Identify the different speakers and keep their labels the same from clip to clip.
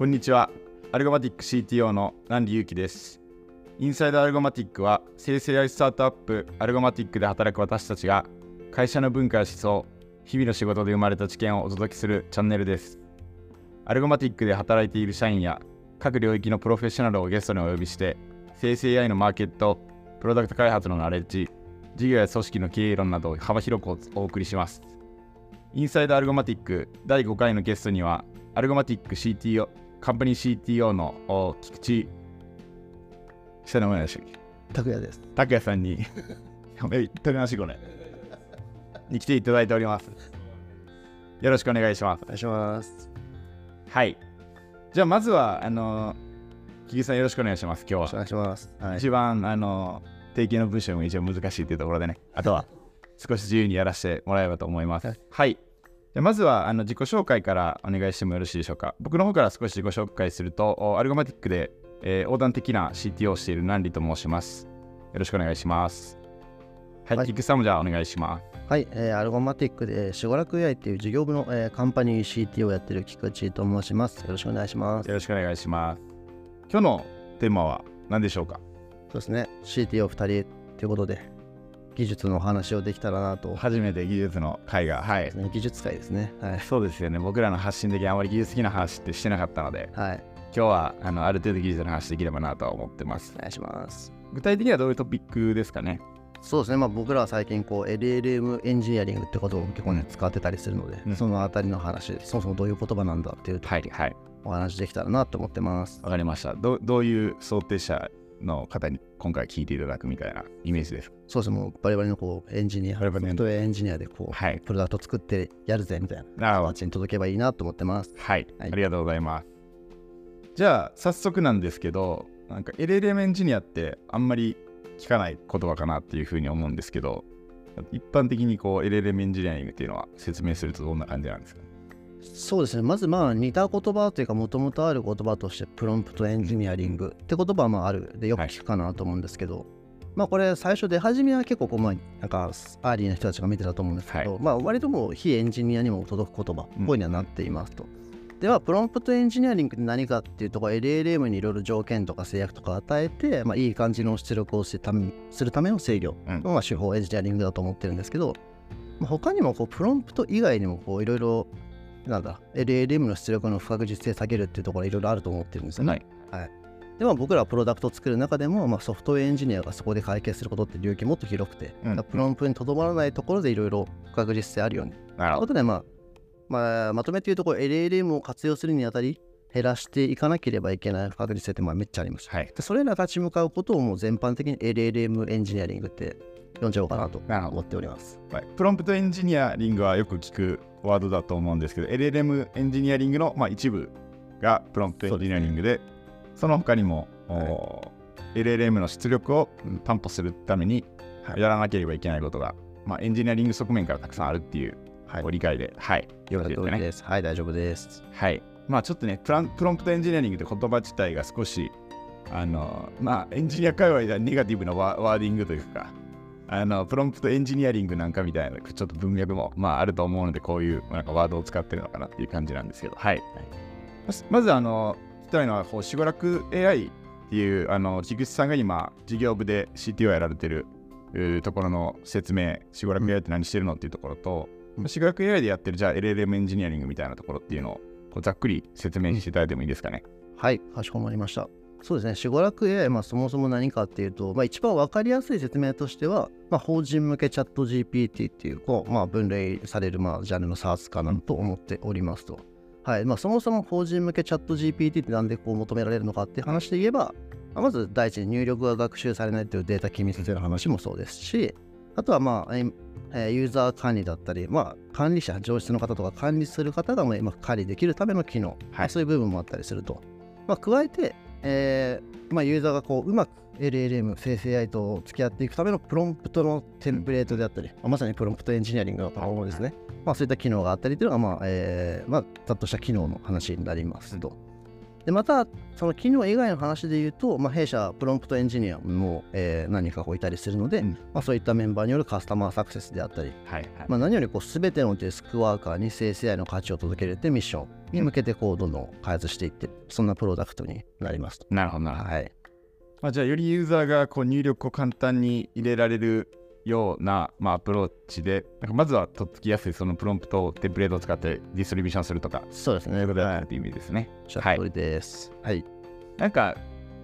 Speaker 1: こんにちは。アルゴマティック CTO の南里祐樹です。インサイドアルゴマティックは生成 AI スタートアップアルゴマティックで働く私たちが会社の文化や思想、日々の仕事で生まれた知見をお届けするチャンネルです。アルゴマティックで働いている社員や各領域のプロフェッショナルをゲストにお呼びして生成 AI のマーケット、プロダクト開発のナレッジ、事業や組織の経営論などを幅広くお送りします。インサイドアルゴマティック第5回のゲストにはアルゴマティック CTO、カンパニー CTO のお菊池、下の名前でしたっけ？
Speaker 2: 拓也です。
Speaker 1: 拓也さんに、やべ、取り直しこれ。に来ていただいております。よろしくお願いします
Speaker 2: お。願いします。
Speaker 1: はい。じゃあ、まずは、あの、菊池さんよろしくお願いします、今日は。
Speaker 2: お願いします。はい。
Speaker 1: 一番、あの、定型の文章も一番難しいというところでね、あとは 少し自由にやらせてもらえればと思います。
Speaker 2: は
Speaker 1: はいい。じゃあまずはあの自己紹介からお願いしてもよろしいでしょうか。僕の方から少し自己紹介すると、おアルゴマティックで、えー横断的な CTO をしているナンリと申します。よろしくお願いします。はい、
Speaker 2: はい
Speaker 1: 菊池さんもじゃあお願いします。
Speaker 2: はい、えーアルゴマティックで、しごらく AI っていう事業部の、えーカンパニー CT をやってる菊池と申します。よろしくお願いします。
Speaker 1: よろしくお願いします。今日のテーマは何でしょうか？
Speaker 2: そうですね、CTO2 人ということで、技術のお話をできたらなと。
Speaker 1: 初めて技術の会が、はい。
Speaker 2: ね技術界ですね。はい。
Speaker 1: そうですよね。僕らの発信的にあまり技術的な話ってしてなかったので、
Speaker 2: はい。
Speaker 1: 今日はあのある程度技術の話できればなとは思ってます
Speaker 2: お。願いします。
Speaker 1: 具体的にはどういうトピックですかね？
Speaker 2: そうですね、まあ、僕らは最近こう LLM エンジニアリングってことを結構ね使ってたりするので、
Speaker 1: うん
Speaker 2: そのあたりの話そもそもどういう言葉なんだっていうと
Speaker 1: はいはい。
Speaker 2: お話できたらなと思ってます。
Speaker 1: わかりました。どどういう想定者の方に今回聞いていただくみたいなイメージですか
Speaker 2: そうですね、もうバリバリのこうエンジニア、
Speaker 1: バリバリの
Speaker 2: ソフトウェアエンジニアでこう、
Speaker 1: はい。
Speaker 2: プロダクト作ってやるぜみたいな。形に届けばいいなと思ってます。
Speaker 1: はい、
Speaker 2: はい
Speaker 1: ありがとうございます。じゃあ、早速なんですけど、なんか LLM エンジニアってあんまり聞かない言葉かなっていうふうに思うんですけど、一般的にこう LLM エンジニアリングっていうのは説明するとどんな感じなんですか？
Speaker 2: そうですね、まずまあ似た言葉というか、もともとある言葉として、プロンプトエンジニアリングって言葉はまああるでよく聞くかなと思うんですけど、まあこれ最初出始めは結構こう、まあ、なんか early な人たちが見てたと思うんですけど、まあ割ともう非エンジニアにも届く言葉っぽいにはなっていますと。では、プロンプトエンジニアリングって何かっていうと、LLM にいろいろ条件とか制約とか与えて、まあ、いい感じの出力をするためするための制御
Speaker 1: うん。
Speaker 2: のまあ手法エンジニアリングだと思ってるんですけど、まあ、他にもこうプロンプト以外にもこういろいろなんだ LLM の出力の不確実性下げるっていうところいろいろあると思ってるんですよね。
Speaker 1: はい
Speaker 2: でまあ僕らはプロダクトを作る中でも、まあ、ソフトウェアエンジニアがそこで解決することって領域もっと広くて、
Speaker 1: うん
Speaker 2: プロンプトにとどまらないところでいろいろ不確実性あるように。という
Speaker 1: なるほど。
Speaker 2: ことで、まあまあ、まとめて言うとこう LLM を活用するにあたり減らしていかなければいけない不確実性ってまあめっちゃあります。
Speaker 1: はい。
Speaker 2: でそれらが立ち向かうことをもう全般的に LLM エンジニアリングって呼んじゃおうかなと思っております。
Speaker 1: はいプロンプトエンジニアリングはよく聞くワードだと思うんですけど、LLM エンジニアリングの、まあ、一部がプロンプトエンジニアリングで、その他にも、お LLM の出力を担保するために
Speaker 2: はい
Speaker 1: やらなければいけないことが、まあ、エンジニアリング側面からたくさんあるっていう
Speaker 2: はい
Speaker 1: ご理解で、はい、よろしいです。
Speaker 2: はい、大丈夫です。
Speaker 1: はい。まあちょっとね、プランプロンプトエンジニアリングって言葉自体が少し、あの、まあエンジニア界隈ではネガティブなワ wording というか、あの、プロンプトエンジニアリングなんかみたいな、ちょっと文脈も、まああると思うので、こういうなんかワードを使ってるのかなっていう感じなんですけど、はい。まずまず、あの、聞きたいのは、こう、しごらく AI っていう、あの、菊池さんが今、事業部で CTO やられてるところの説明、しごらく AI って何してるのっていうところと、
Speaker 2: うん
Speaker 1: しごらく AI でやってる、じゃあ LLM エンジニアリングみたいなところっていうのを、こうざっくり説明していただいてもいいですかね。
Speaker 2: はい、かしこまりました。そうですね、しごらく AI、まあ、そもそも何かっていうと、まあ、一番わかりやすい説明としては、まあ、法人向けチャット GPT っていう、こうまあ、分類される、まあ、ジャンルの SARS かなと思っておりますと。はいまあ、そもそも法人向けチャット GPT ってなんでこう求められるのかっていう話で言えば、まあまず第一に入力が学習されないというデータ機密性の話もそうですし、あとはまあ、えユーザー管理だったり、まあ、管理者、上質の方とか管理する方がまあ今管理できるための機能、まあそういう部分もあったりすると。まあ、加えて、えーまあ、ユーザーがこううまく LLM、生成 AI と付き合っていくためのプロンプトのテンプレートであったり、まさにプロンプトエンジニアリングのものですね。まあ、そういった機能があったりというのが、まあえーまあ、ざっとした機能の話になりますと。でまたその機能以外の話で言うと、まあ、弊社プロンプトエンジニアも、えー何人かこういたりするので、
Speaker 1: うん
Speaker 2: まあ、そういったメンバーによるカスタマーサクセスであったり、
Speaker 1: はいはい。
Speaker 2: まあ、何よりこう全てのデスクワーカーに生成 AI の価値を届けるっていうミッションに向けてこうどんどん開発していってそんなプロダクトになりますと。
Speaker 1: なるほどなるほど。
Speaker 2: はい、
Speaker 1: まあ、じゃあよりユーザーがこう入力を簡単に入れられるような、まあ、アプローチでなんかまずはとっつきやすいそのプロンプトをテンプレートを使って distribution するとか
Speaker 2: そうですね。
Speaker 1: そういうことだ
Speaker 2: はい
Speaker 1: っていう意味ですね。
Speaker 2: おっしゃる通りです。はい。
Speaker 1: なんか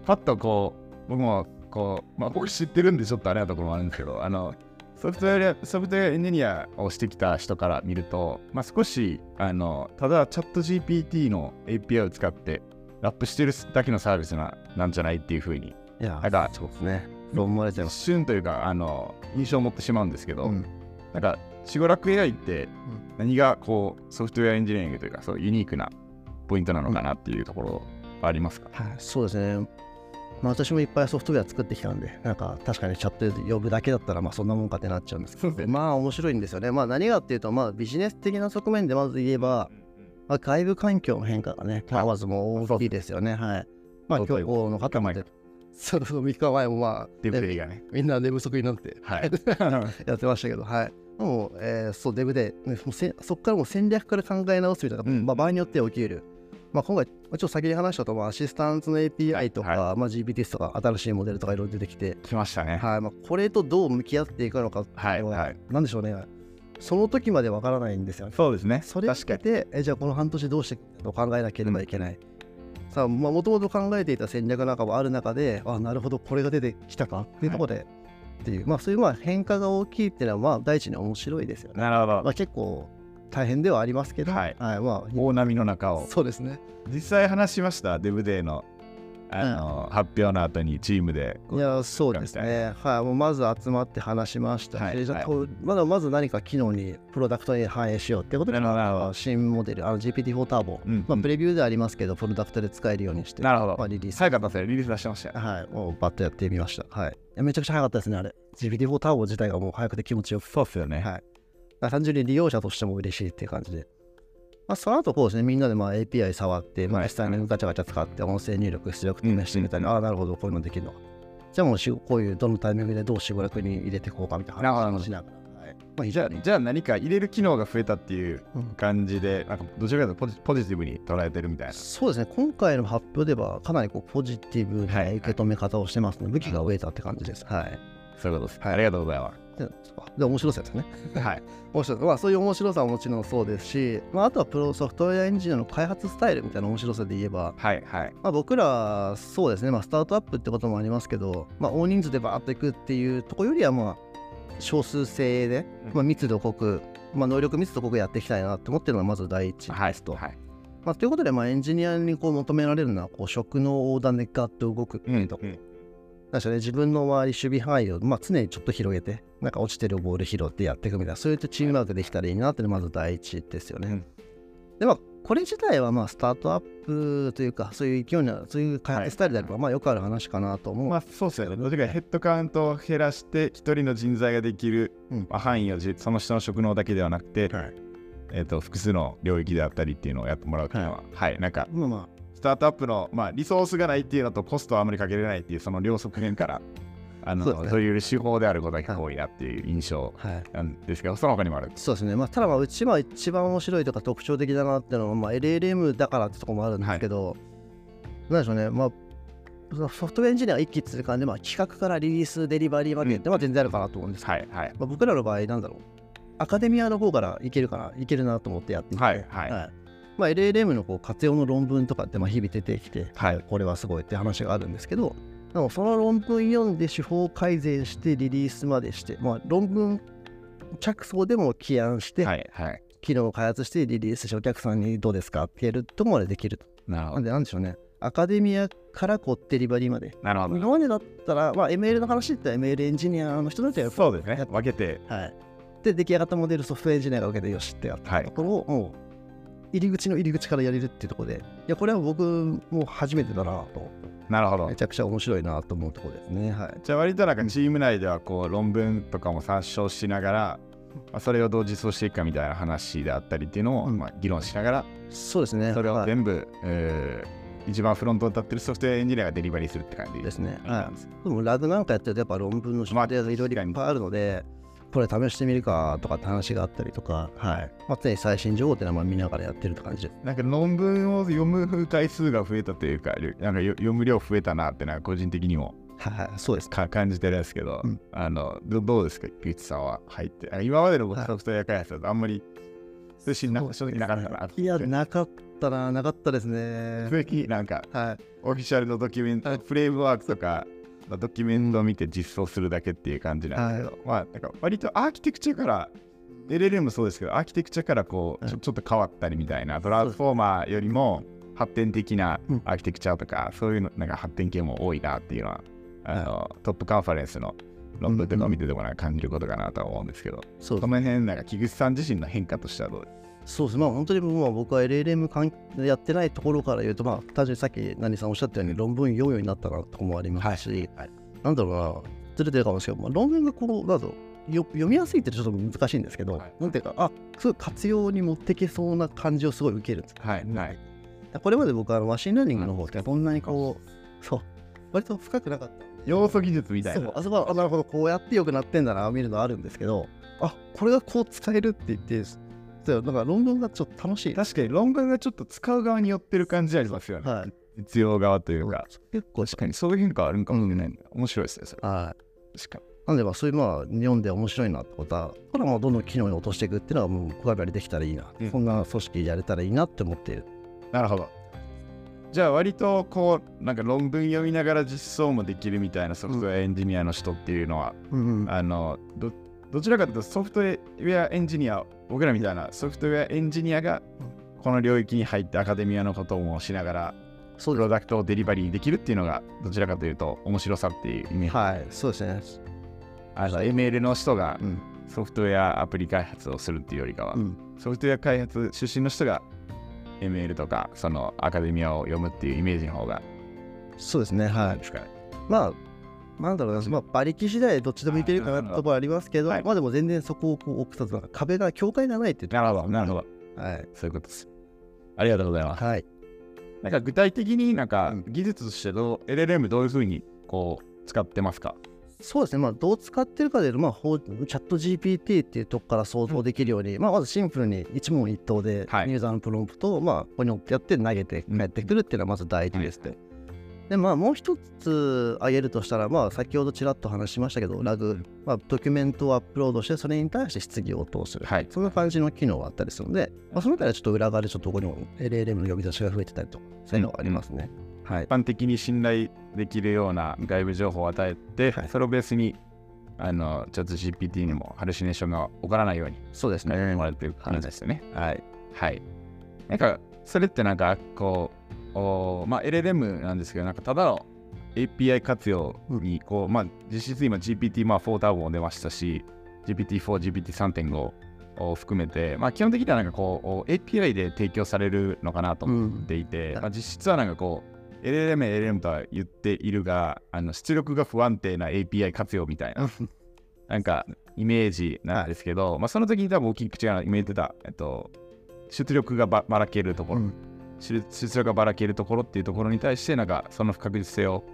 Speaker 1: パッとこう僕もこう、まあ、僕知ってるんでちょっとあれなところもあるんですけどあのソフトウェアソフトウェアエンジニアをしてきた人から見ると、まあ、少しあのただチャット GPT の API を使ってラップしてるだけのサービスななんじゃないっていうふうに
Speaker 2: いやそうですね。そう思われちゃい
Speaker 1: 一
Speaker 2: ます。
Speaker 1: 瞬というかあの印象を持ってしまうんですけど、
Speaker 2: うん
Speaker 1: なんかシゴラク AI って何がこうソフトウェアエンジニアリングというかそうユニークなポイントなのかなっていうところはありますか、
Speaker 2: はい、そうですね。まあ、私もいっぱいソフトウェア作ってきたんで、なんか確かにチャットで呼ぶだけだったら、まあそんなもんかってなっちゃうんですけど、まあ面白いんですよね。まあ何がっていうと、まあビジネス的な側面でまず言えば、まあ、外部環境の変化がね、
Speaker 1: はい
Speaker 2: まずもう大きいですよね。はい。まあ
Speaker 1: そうそう
Speaker 2: 今日の方も
Speaker 1: 三日前か
Speaker 2: そうそう、3日前もまあ、
Speaker 1: デブ
Speaker 2: ね
Speaker 1: レイがね。
Speaker 2: みんな寝不足になって
Speaker 1: はい。
Speaker 2: やってましたけど、はい。もう、えーそう、デブで、ねもうせそこからもう戦略から考え直すみたいな、
Speaker 1: うん
Speaker 2: まあ、場合によって起きる。まあ、今回、まあちょっと先に話したと、まあ、アシスタントの API とか、
Speaker 1: は
Speaker 2: まあ、GPT とか、新しいモデルとかいろいろ出てきて、
Speaker 1: 来ましたね。
Speaker 2: はいまあ、これとどう向き合っていくのか、
Speaker 1: はい。はい。
Speaker 2: なんでしょうね。その時までわからないんですよね。
Speaker 1: そうですね。
Speaker 2: それを
Speaker 1: 確かに。
Speaker 2: 受けて、えじゃあこの半年どうしてと考えなければいけない。さあ、まあ、もともと考えていた戦略なんかもある中で、あ、なるほど、これが出てきたかっていうところで、っていう、まあ、そういうまあ変化が大きいっていうのは、まあ、第一に面白いですよね。
Speaker 1: なるほど。
Speaker 2: まあ、結構大変ではありますけど、
Speaker 1: はい
Speaker 2: まあ、
Speaker 1: 大波の中を。
Speaker 2: そうですね。
Speaker 1: 実際話しました、デブデーのあの、発表の後にチームで。
Speaker 2: いや、そうです
Speaker 1: み
Speaker 2: ね。はい、もうまず集まって話しましたし、
Speaker 1: はいはい
Speaker 2: じゃあこうまだまず何か機能に、プロダクトに反映しようってことで、新モデル、あの GPT-4 ターボ、
Speaker 1: うん
Speaker 2: まあ、プレビューでありますけど、プロダクトで使えるようにして、
Speaker 1: なるほど
Speaker 2: まあ、リリース
Speaker 1: 早かったですね。リリース出してましたよ。
Speaker 2: はい、もうバッとやってみました。はい。めちゃくちゃ早かったですね、あれ。GPT-4 ターボ自体がもう早くて気持ちよく。
Speaker 1: そうっすよね。
Speaker 2: はい。単純に利用者としても嬉しいっていう感じで。まあ、その後こうですね、みんなでまあ API 触って、まあ、
Speaker 1: はい
Speaker 2: 実際にガチャガチャ使って音声入力出力試してみたり、ああ、なるほど、こういうのできるのか。じゃあもうしこういうどのタイミングでどう仕事に入れていこうかみたいな話をしながら。
Speaker 1: じゃあ。じゃあ何か入れる機能が増えたっていう
Speaker 2: うん
Speaker 1: 感じで、なんかどちらかというとポジポジティブに捉えてるみたいな。
Speaker 2: そうですね、今回の発表ではかなりこうポジティブな受け止め方をしてますね。武器が増えたって感じです。はい。
Speaker 1: そういうことです。ありがとうございま
Speaker 2: で、で面白さですね。
Speaker 1: す。はい。
Speaker 2: 面白いまあ、そういう面白さはもちろんそうですし、まあ、あとはプロソフトウェアエンジニアの開発スタイルみたいな面白さで言えば、
Speaker 1: はい。はい。
Speaker 2: まあ、僕らそうですね、まあ、スタートアップってこともありますけど、まあ、大人数でバーッといくっていうところよりはまあ少数制で、
Speaker 1: うん
Speaker 2: まあ、密度濃く、まあ、能力密度濃くやっていきたいなって思ってるのがまず第一
Speaker 1: はい
Speaker 2: ですと。
Speaker 1: はい。
Speaker 2: まあ、ということで、まあ、エンジニアにこう求められるのはこう職能横断でガッと動くっていうところ。
Speaker 1: うん
Speaker 2: なんでね、自分の周り、守備範囲を、まあ、常にちょっと広げて、なんか落ちてるボール拾ってやっていくみたいな、そういったチームワークできたらいいなっていうのがまず第一ですよね。
Speaker 1: うん。
Speaker 2: で、まあ、これ自体はまあスタートアップというか、そういう勢いな、そういう開発スタイルであれば、まあよくある話かなと思う。
Speaker 1: まあそうですよね。どっちかヘッドカウントを減らして、一人の人材ができる、
Speaker 2: うん。
Speaker 1: まあ、範囲をじその人の職能だけではなくて、
Speaker 2: はい。
Speaker 1: えー、と複数の領域であったりっていうのをやってもらうっていうのは、はい、なんか
Speaker 2: まあま
Speaker 1: スタートアップの、まあ、リソースがないっていうのとコストはあまりかけれないっていうその両側面から あの
Speaker 2: そうね。
Speaker 1: いう手法であることが多いなっていう印象。なんですけど、その他にもある。
Speaker 2: そうですね、まあ、ただまあうちは一番面白いとか特徴的だなっていうのは、まあ、LLM だからってところもあるんですけど、なんでしょうね、まあ、ソフトウェアエンジニアが一気通貫で、まあ、企画からリリース、デリバリーまでって、まあ、全然あるかなと思うんですけど、
Speaker 1: はいはい。
Speaker 2: まあ、僕らの場合、なんだろう、アカデミアの方からいけるかな、いけるなと思ってやっていて、
Speaker 1: はい。はい
Speaker 2: まあ、LLM のこう活用の論文とかってまあ日々出てきて、
Speaker 1: はい
Speaker 2: これはすごいって話があるんですけど、でもその論文読んで手法改善してリリースまでして、まあ、論文着想でも起案して、
Speaker 1: はいはい。
Speaker 2: 機能を開発してリリースしてお客さんにどうですかってやるとこまでできると。
Speaker 1: なるほど。
Speaker 2: なんでなんでしょうね。アカデミアからこうデリバリーまで。
Speaker 1: なるほど。
Speaker 2: 今までだったら、まあ、ML の話って ML エンジニアの人たちが
Speaker 1: そうですね。分けて。
Speaker 2: はい。で、出来上がったモデルソフトエンジニアが受けてよしってやった
Speaker 1: はい
Speaker 2: ところを、もう入り口の入り口からやれるっていうところで、いや、これは僕も初めてだなと、
Speaker 1: なるほど
Speaker 2: め。ちゃくちゃ面白いなと思うところですね。はい。
Speaker 1: じゃあ割となんかチーム内ではこう論文とかも参照しながら、まあ、それをどう実装していくかみたいな話であったりっていうのを、
Speaker 2: うん
Speaker 1: まあ、議論しながら
Speaker 2: そうですね。
Speaker 1: それを
Speaker 2: はい
Speaker 1: 全部、えー一番フロントに立ってるソフトウェアエンジニアがデリバリーするって感じ
Speaker 2: ですね。
Speaker 1: は
Speaker 2: はい。でもラグなんかやってるとやっぱ論文の出題がいろいろいっぱいあるので、これ試してみるかとかって話があったりとか、はい。まあ、常に最新情報っていうのはまあ見ながらやってるって感じです。
Speaker 1: なんか論文を読む回数が増えたというか、なんかよ読む量増えたなってのは個人的にも
Speaker 2: はい、そうです。
Speaker 1: か感じてるんですけど、
Speaker 2: うん
Speaker 1: あのどどうですか、菊池さんは入って。あ今までのソフトウェア開発だとあんまり通信な正直なかったな。
Speaker 2: いや、なかったな、なかったですね。
Speaker 1: 普通になんか
Speaker 2: はい。
Speaker 1: オフィシャルのドキュメント、フレームワークとか、ドキュメントを見て実装するだけっていう感じなんで。すけど、まあ、なんか割とアーキテクチャから、LLM もそうですけど、アーキテクチャからこうちょちょっと変わったりみたいな、トランスフォーマーよりも発展的な
Speaker 2: うん。
Speaker 1: アーキテクチャとか、そういうのなんか発展系も多いなっていうのは、あのトップカンファレンスの論文とかを見ててもなんか感じることかなとは思うんですけど、
Speaker 2: そ
Speaker 1: の辺、なんか菊池さん自身の変化としてはどう？です
Speaker 2: そうです。まあ本当にもう僕は LLM 関やってないところから言うと、まあ単純にさっき何さんおっしゃったように論文読むようになったなとこもありますし、
Speaker 1: はい
Speaker 2: なんだろうな、ずれてるかもしれないけど、まあ、論文がこう、なんだろうよ読みやすいってちょっと難しいんですけど、
Speaker 1: はい
Speaker 2: なんていうか、あすごい活用に持ってきそうな感じをすごい受けるんです。
Speaker 1: はい、はい。
Speaker 2: これまで僕は machine learning の方ってそんなにこう、そう、割と深くなかった。
Speaker 1: 要素技術みたいな。
Speaker 2: そうあそこはあなるほどこうやってよくなってんだな見るのあるんですけどあこれがこう使えるって言ってそうなんか論文がちょっと楽しい。
Speaker 1: 確かに論文がちょっと使う側に寄ってる感じありますよね。
Speaker 2: はい。
Speaker 1: 実用側というか。
Speaker 2: 結構
Speaker 1: 確かにそういう変化あるんかもしれない、ね面白いですね、それ。
Speaker 2: はい。
Speaker 1: 確かに。
Speaker 2: なんでまあそういうまあ読んで面白いなってことはこれはどんどん機能に落としていくっていうのはもうこれりできたらいいな、
Speaker 1: うん。
Speaker 2: そんな組織やれたらいいなって思っている。
Speaker 1: なるほど。じゃあ割とこう、なんか論文読みながら実装もできるみたいなソフトウェアエンジニアの人っていうのは、
Speaker 2: うん
Speaker 1: あのど、どちらかというとソフトウェアエンジニア、僕らみたいなソフトウェアエンジニアがこの領域に入ってアカデミアのこともしながら、プロダクトをデリバリーできるっていうのがどちらかというと面白さっていうイメージ。
Speaker 2: すはいそうですね
Speaker 1: あの ML の人が
Speaker 2: うん
Speaker 1: ソフトウェアアプリ開発をするっていうよりかは、
Speaker 2: うん
Speaker 1: ソフトウェア開発出身の人が ML とかそのアカデミアを読むっていうイメージの方が
Speaker 2: そうですねはい
Speaker 1: ですかね。
Speaker 2: まあなんだろうな、まあ、馬力次第でどっちでもいけるかなってところありますけど、
Speaker 1: はい
Speaker 2: まあでも全然そこをこう置くとなんか壁が境界がないって
Speaker 1: なるほど、なるほど。
Speaker 2: はい
Speaker 1: そういうことです。ありがとうございます。
Speaker 2: はい
Speaker 1: なんか具体的になんか
Speaker 2: うん
Speaker 1: 技術としてどう LLM どういうふうにこう使ってますか
Speaker 2: そうですね、まあ、どう使ってるかでいうと、まあ、チャット GPT っていうとこから想像できるように、まあ、まずシンプルに一問一答で、
Speaker 1: はい
Speaker 2: ユーザーのプロンプトを、まあ、ここにやって投げて
Speaker 1: うん
Speaker 2: 帰ってくるっていうのはまず第一ですね。
Speaker 1: はい
Speaker 2: で、まあ、もう一つ挙げるとしたら、まあ、先ほどちらっと話しましたけど、ラグ、まあ、ドキュメントをアップロードして、それに対して質疑応答する。
Speaker 1: はい
Speaker 2: そんな感じの機能があったりするので、まあ、そのあたりはちょっと裏側でちょっとここにも LLM の呼び出しが増えてたりとか、そういうのがありますね。はい
Speaker 1: 一。般的に信頼できるような外部情報を与えて、
Speaker 2: はい
Speaker 1: それをベースにあのチャット GPT にもハルシネーションが起こらないように
Speaker 2: そうですね。
Speaker 1: やられてる感じですよね。
Speaker 2: はい。
Speaker 1: はい。なんか、それってなんか、こう、おまあ、LLM なんですけど、なんか、ただの API 活用に、こう、まあ、実質今 GPT、まあ、4ターボも出ましたし、GPT4、GPT3.5 を含めて、まあ、基本的にはなんかこう、お API で提供されるのかなと思っていて、
Speaker 2: うん。
Speaker 1: まあ、実質はなんかこう、LLM、LLM とは言っているが、あの出力が不安定な API 活用みたいな、なんかイメージなんですけど、まあ、その時に多分大きく違うの今言ってた、えっと、出力がばばらけるところ、
Speaker 2: うん
Speaker 1: 出出力がばらけるところっていうところに対して、なんかその不確実性を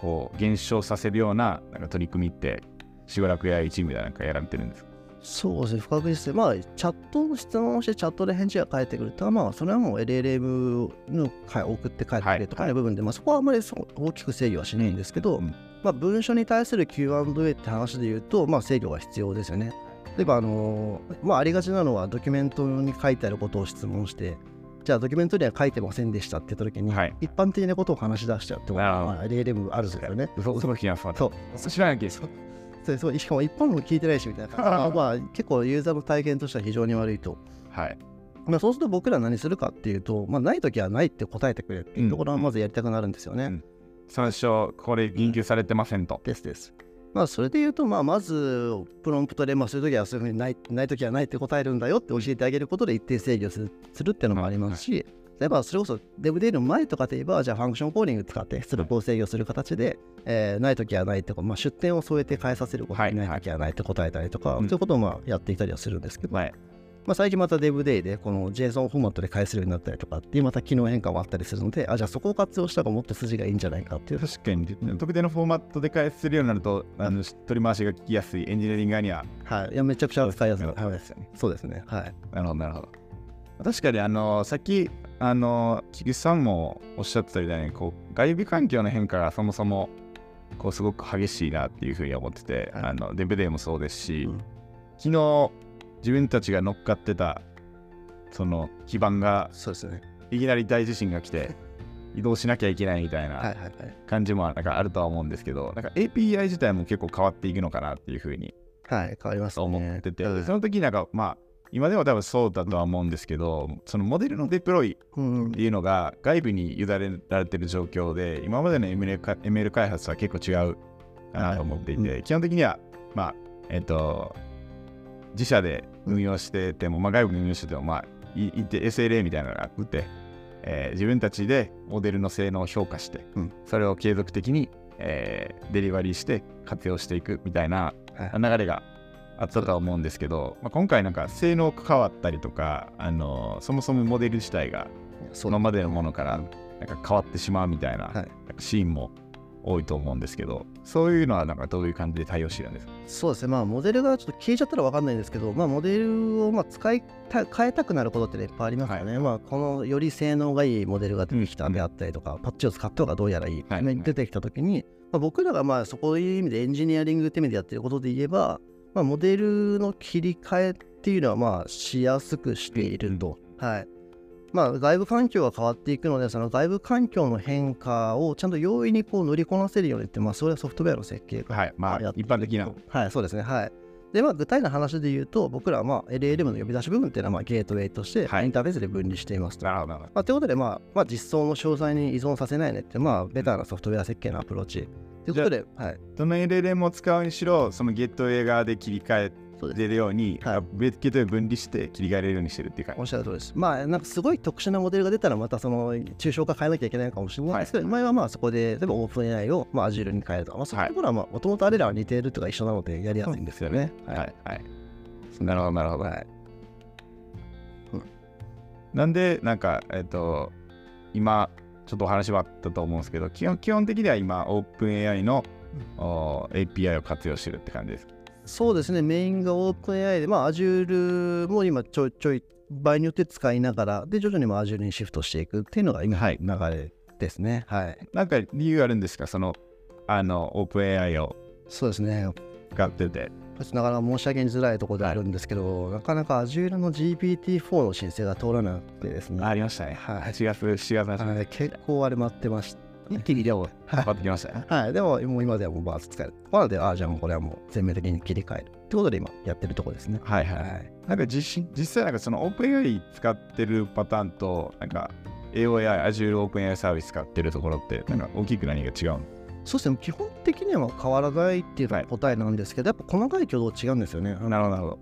Speaker 1: こう減少させるようななんか取り組みって、しばらくチームでなんかやられてるんですか？
Speaker 2: そうですね、不確実性。まあ、チャットの質問をして、チャットで返事が返ってくると、まあ、それはもう LLM の回送って帰ってくるとか
Speaker 1: はい
Speaker 2: の部分で、まあ、そこはあんまりそう大きく制御はしないんですけど、
Speaker 1: うん
Speaker 2: まあ、文書に対する Q&A って話で言うと、まあ、制御が必要ですよね。例えば、あのまあ、ありがちなのは、ドキュメントに書いてあることを質問して、じゃあ、ドキュメントには書いてませんでしたって言ったときに、
Speaker 1: はい
Speaker 2: 一般的なことを話し出しちゃうってことまあ、LLM あるんですよね。
Speaker 1: 嘘嘘の気がする。
Speaker 2: そう
Speaker 1: 知らないけど。
Speaker 2: そうそうしかも一般の聞いてないしみたいな感じ まあ結構ユーザーの体験としては非常に悪いと。
Speaker 1: はい。
Speaker 2: まあ、そうすると僕ら何するかっていうと、まあ、ないときはないって答えてくれっていうところはまずやりたくなるんですよね。
Speaker 1: うん最初、これ言及されてませんと。
Speaker 2: ですです。まあそれで言うと、まあ、まずプロンプトで、まあ、そういう時はそういうふうにないない時はないって答えるんだよって教えてあげることで一定制御するするっていうのもありますし、例えばそれこそデブデーの前とかで言えば、じゃあ function calling 使って出力を制御する形で、えーない時はないってこう、まあ、出典を添えて返させること
Speaker 1: はい
Speaker 2: ない時はないって答えたりとか、
Speaker 1: うん。
Speaker 2: そういうことをまあやっていたりはするんですけど、
Speaker 1: はい。
Speaker 2: まあ、最近また DevDay でこの JSON フォーマットで返せるようになったりとかっていうまた機能変化もあったりするので、あ、じゃあそこを活用した方がもっと筋がいいんじゃないかっていう。
Speaker 1: 確かに、特定のフォーマットで返せるようになると、あの取り回しが聞きやすいエンジニアリング側には。
Speaker 2: はい。いや、めちゃくちゃ使いやすい。
Speaker 1: そうですよね。
Speaker 2: そうですね。はい。
Speaker 1: なるほど、なるほど。確かに、あの、さっき、あの、菊池さんもおっしゃってたみたいに、こう、外部環境の変化がそもそも、こう、すごく激しいなっていうふうに思ってて、
Speaker 2: はい
Speaker 1: あの、デブデーもそうですし、
Speaker 2: うん
Speaker 1: 昨日、自分たちが乗っかってた、その基盤が
Speaker 2: そうですね。
Speaker 1: いきなり大地震が来て 移動しなきゃいけないみたいな。感じもなんかあるとは思うんですけど、なんか API 自体も結構変わっていくのかなっていうふうに
Speaker 2: はい、変わりますね。
Speaker 1: 思ってて、
Speaker 2: はい
Speaker 1: その時なんかまあ今でも多分そうだとは思うんですけど、そのモデルのデプロイ
Speaker 2: うん
Speaker 1: っていうのが外部に委ねられてる状況で、今までの ML, か ML 開発は結構違うかなと思っていて、
Speaker 2: はい
Speaker 1: 基本的には、まあ、えっ、と、自社で運用してても、まあ、外部に運用してても、まあ、いいて SLA みたいなのがあって、えー自分たちでモデルの性能を評価して、
Speaker 2: うん
Speaker 1: それを継続的に、えーデリバリーして活用していくみたいな
Speaker 2: はい。
Speaker 1: 流れがあったとは思うんですけど、まあ、今回なんか性能変わったりとか、あのそもそもモデル自体が
Speaker 2: そ
Speaker 1: 今までのものからなんか変わってしまうみたいな,、シーンも多いと思うんですけどそういうのはなんかどういう感じで対応してるんですか？
Speaker 2: そうですね、まあ、モデルがちょっと消えちゃったら分かんないんですけど、まあ、モデルをまあ使いた変えたくなることって、ね、いっぱいありますよね。まあ、このより性能がいいモデルが出てきたであったりとか、パッチを使った方がどうやらいい、
Speaker 1: はい。
Speaker 2: ね出てきたときに、まあ、僕らがまあそこいう意味でエンジニアリングって意味でやってることで言えば、まあ、モデルの切り替えっていうのはまあしやすくしていると。はいまあ、外部環境が変わっていくので、その外部環境の変化をちゃんと容易にこう乗りこなせるようにって、まあ、それはソフトウェアの設計
Speaker 1: はいまあ一般的な
Speaker 2: はい、そうですね。はい。で、まあ、具体の話で言うと、僕らはまあ LLM の呼び出し部分っていうのはまあゲートウェイとして、
Speaker 1: はい
Speaker 2: インターフェースで分離していますと。
Speaker 1: なるほどなるほ
Speaker 2: まあ、ということで、まあ、まあ、実装の詳細に依存させないねって、まあ、ベターなソフトウェア設計のアプローチ。ということで、はい、
Speaker 1: どどの LLM を使うにしろそのゲットウェイ側で切り替。えれるように、
Speaker 2: はい。
Speaker 1: ゲットウェイ分離して切り替えれるようにしてるっていう感
Speaker 2: おっしゃる通りです。まあ、なんかすごい特殊なモデルが出たら、またその抽象化変えなきゃいけないかもしれないですけど、前はまあそこで、例えば OpenAI をまあ Azure に変えるとか、まあ、そうい。うところはもともとあれらは似ているとか一緒なので、やりやすいんですよね。
Speaker 1: じはい。はい。なるほどなるほど、
Speaker 2: はい。
Speaker 1: なんでなんかえっ、と今ちょっとお話はあったと思うんですけど基本基本的には今 OpenAI の、お API を活用してるって感じです
Speaker 2: そうですね、メインが OpenAI で、まあ Azure も今ちょいちょい場合によって使いながら、で、徐々にも Azure にシフトしていくっていうのが今、
Speaker 1: はい
Speaker 2: 流れですね。はい。
Speaker 1: なんか理由あるんですか？そのあの OpenAI を
Speaker 2: そうですね。
Speaker 1: 使ってて
Speaker 2: なかなか申し上げづらいところであるんですけど、なかなか Azure の GPT-4 の申請が通らなくてですね。
Speaker 1: ありましたね。
Speaker 2: はい
Speaker 1: 8月、7月の
Speaker 2: はい結構あれ待ってました。
Speaker 1: 一気にでも変わってきましたね。
Speaker 2: はい、でももう今ではもうバース使える。なので、ああ、じゃあもうこれはもう全面的に切り替える。ってことで今やってるところですね。
Speaker 1: はいはい。
Speaker 2: はい。
Speaker 1: なんか実実際なんかその OpenAI 使ってるパターンと、なんか AOI、Azure OpenAI サービス使ってるところって、なんか大きく何が違うの、
Speaker 2: そうですね、基本的には変わらないっていう答えなんですけど、やっぱ細かい挙動違うんですよね。
Speaker 1: なるほど、なるほど。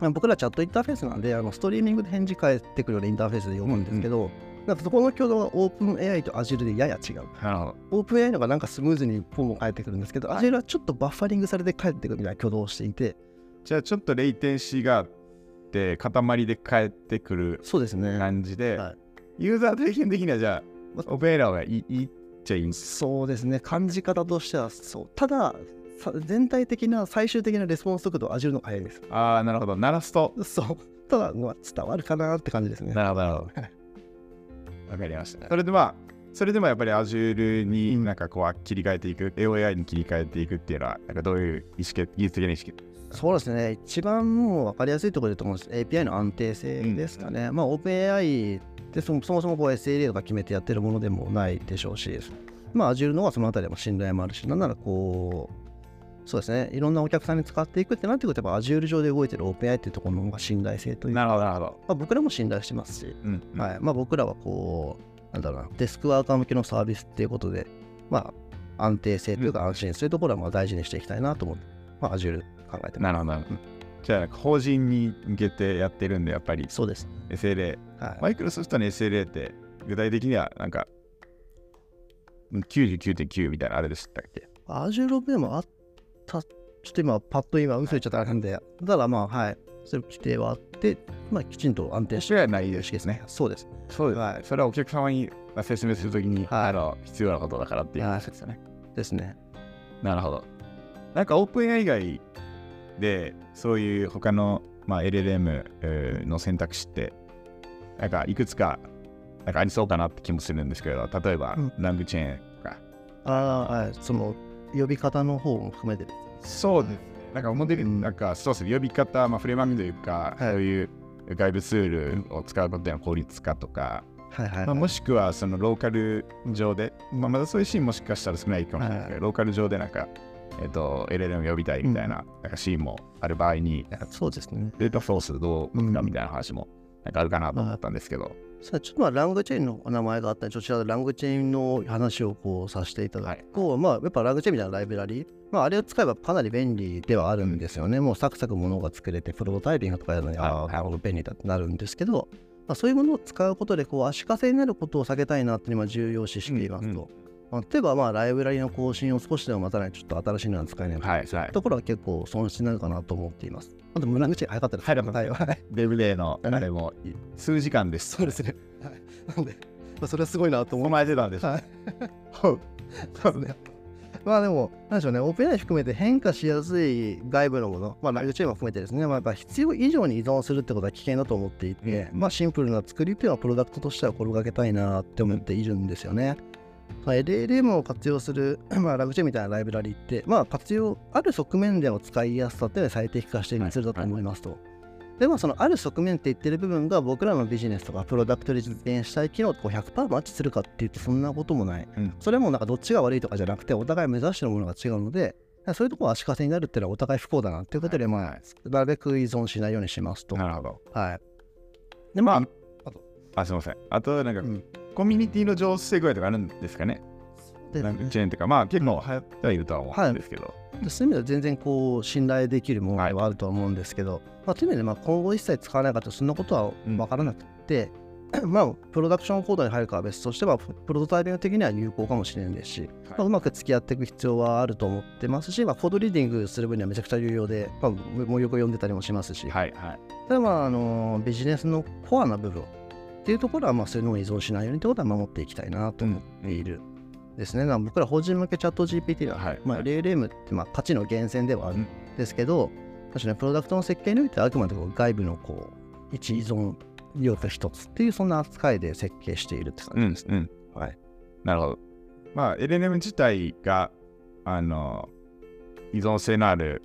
Speaker 2: まあ僕らチャットインターフェースなんで、あのストリーミングで返事返ってくるようなインターフェースで読むんですけど、なんかそこの挙動は OpenAI と Azure でやや違う。
Speaker 1: なるほど。
Speaker 2: OpenAI のがなんかスムーズにフォームを返ってくるんですけど、
Speaker 1: はい
Speaker 2: Azure はちょっとバッファリングされて返ってくるみたいな挙動をしていて、
Speaker 1: じゃあちょっとレイテンシーがあって、塊で返ってくる
Speaker 2: そうですね。
Speaker 1: 感じで、
Speaker 2: はい
Speaker 1: ユーザー体験的にはじゃあ、OpenAI がいいいいっちゃいいんです
Speaker 2: そうですね、感じ方としてはそう。ただ、さ全体的な最終的なレスポンス速度は Azure の方が速いです。
Speaker 1: ああ、なるほど。鳴らすと？
Speaker 2: そう。ただ、まあ伝わるかなって感じですね。
Speaker 1: なるほど。わかりました。それでまあ、それでもやっぱり Azure になんかこう切り替えていく、AOI に切り替えていくっていうのは、なんかどういう意思決技術的な意思決
Speaker 2: そうですね、一番もう分かりやすいところでと思うんです。API の安定性ですかね。まあ、OpenAI ってそもそもそもこう SLA とか決めてやってるものでもないでしょうし、まあ、Azure の方はそのあたりも信頼もあるし、なんならこう、そうですね、いろんなお客さんに使っていくってなってくると、Azure 上で動いてる OpenAI っていうところの信頼性というか、
Speaker 1: なるほど、なるほど。
Speaker 2: まあ、僕らも信頼してますし、
Speaker 1: うん。
Speaker 2: はいまあ、僕らはこう、なんだろうな、デスクワーカー向けのサービスっていうことで、まあ、安定性というか安心、そういうところはまあ大事にしていきたいなと思って、まあ、Azure 考えてます。
Speaker 1: なるほど、なるほど。じゃあ、法人に向けてやってるんで、やっぱり
Speaker 2: そうです。
Speaker 1: SLA、
Speaker 2: はい
Speaker 1: マイクロソフトの SLA って具体的にはなんかうん99.9みたいなあれでしたっけ
Speaker 2: ？Azure でもあった、ちょっと今、パッと今、嘘言っちゃったらなんで、ただまあ、はい、そういう規定はあって、まあ、きちんと安定し
Speaker 1: それはないです
Speaker 2: ですね。そうです。
Speaker 1: そうです、
Speaker 2: はい
Speaker 1: それはお客様にまあ説明するときに、
Speaker 2: はい
Speaker 1: あの必要なことだからっていう話ですよね。
Speaker 2: ですね。
Speaker 1: なるほど。なんかオープン AI 以外でそういう他の、まあ、LLM えーの選択肢ってなんかいくつかなんかありそうかなって気もするんですけど例えば、
Speaker 2: うん
Speaker 1: ラングチェーンとか
Speaker 2: ああ、はい。その、呼び方の方も含めてです。
Speaker 1: そうですね。なんかモデル、
Speaker 2: うん。
Speaker 1: なんかそうですね呼び方、まあ、フレームというか、
Speaker 2: はい。
Speaker 1: そういう外部ツールを使うことでの効率化とか、
Speaker 2: はいはい、はい。
Speaker 1: まあ、もしくはそのローカル上で、まあ、まだそういうシーンもしかしたら少ないかもしれないですけど、
Speaker 2: はい。
Speaker 1: ローカル上でなんか、えっと LLM 呼びたいみたいな,、なんかシーンもある場合に
Speaker 2: そうですね。
Speaker 1: データソースどう
Speaker 2: うん
Speaker 1: かみたいな話もなんかあるかなと思ったんですけど、
Speaker 2: さあちょっとまあラングチェーンのお名前があったり、そちらでラングチェーンの話をこうさせていただくと、まあやっぱラングチェーンみたいなライブラリー、まああれを使えばかなり便利ではあるんですよね。もうサクサクものが作れて、プロトタイピングとかやるのに、ああ、
Speaker 1: はい
Speaker 2: なるほど便利だってなるんですけど、まあ、そういうものを使うことでこう足かせになることを避けたいなっていうのは重要視していますと。
Speaker 1: うんうん
Speaker 2: まあ例えばまあライブラリの更新を少しでも待たないとちょっと新しいのは使えないと
Speaker 1: はいはい
Speaker 2: ところは結構損失になるかなと思っています。あと、村口早かったです。
Speaker 1: はい
Speaker 2: はい、はい。
Speaker 1: デブデーのあれも数時間です。
Speaker 2: そうですね。はい。なんで、まあ、それはすごいなと思
Speaker 1: お前出たんです。
Speaker 2: はい。そうですね。まあでも、なんでしょうね、オープン AI 含めて変化しやすい外部のもの、まあ、ライブチェーンも含めてですね、まあ、やっぱ必要以上に依存するってことは危険だと思っていて、
Speaker 1: うん
Speaker 2: まあシンプルな作りっていうのはプロダクトとしては心がけたいなって思っているんですよね。まあ、LLM を活用する、まあ、ラグチェみたいなライブラリって、まあ、活用、ある側面での使いやすさって最適化しているツールだと思いますと。でもそのある側面って言ってる部分が僕らのビジネスとかプロダクトで実現したい機能とこう100%マッチするかっていうとそんなこともない。
Speaker 1: うん
Speaker 2: それもなんかどっちが悪いとかじゃなくてお互い目指してるものが違うのでそういうところは足かせになるっていうのはお互い不幸だなっていうことで、まあ、
Speaker 1: はい
Speaker 2: なるべく依存しないようにしますと。
Speaker 1: なるほど。
Speaker 2: はい。でまあ、
Speaker 1: あ、すみません。あと、なんか、
Speaker 2: うん
Speaker 1: コミュニティの上手具合とかあるんですかね？チェーンとか、まあ結構流行ってはいるとは思うんですけど。
Speaker 2: そういう意味では全然こう信頼できるものではあるとは思うんですけど、まあ、という意味でまあ今後一切使わないかとそんなことは分からなくて、まあプロダクションコードに入るかは別としてはプロトタイピング的には有効かもしれないですし、まあ、うまく付き合っていく必要はあると思ってますし、まあ、コードリーディングする分にはめちゃくちゃ有用で、まあ、もうよく読んでたりもしますし、
Speaker 1: はいはい。
Speaker 2: ただまああのビジネスのコアな部分っていうところはまあそういうのを依存しないようにってことは守っていきたいなと思っている。ですね、僕ら法人向けチャット GPT は、まあ、
Speaker 1: はいはい
Speaker 2: LLM ってまあ価値の源泉ではある
Speaker 1: うん
Speaker 2: んですけど、確かにプロダクトの設計においてはあくまで外部のこう一依存要素一つっていうそんな扱いで設計しているって
Speaker 1: うん
Speaker 2: 感じですね。
Speaker 1: うん。
Speaker 2: はい。
Speaker 1: なるほど。まあ、LNM 自体が、あの、依存性のある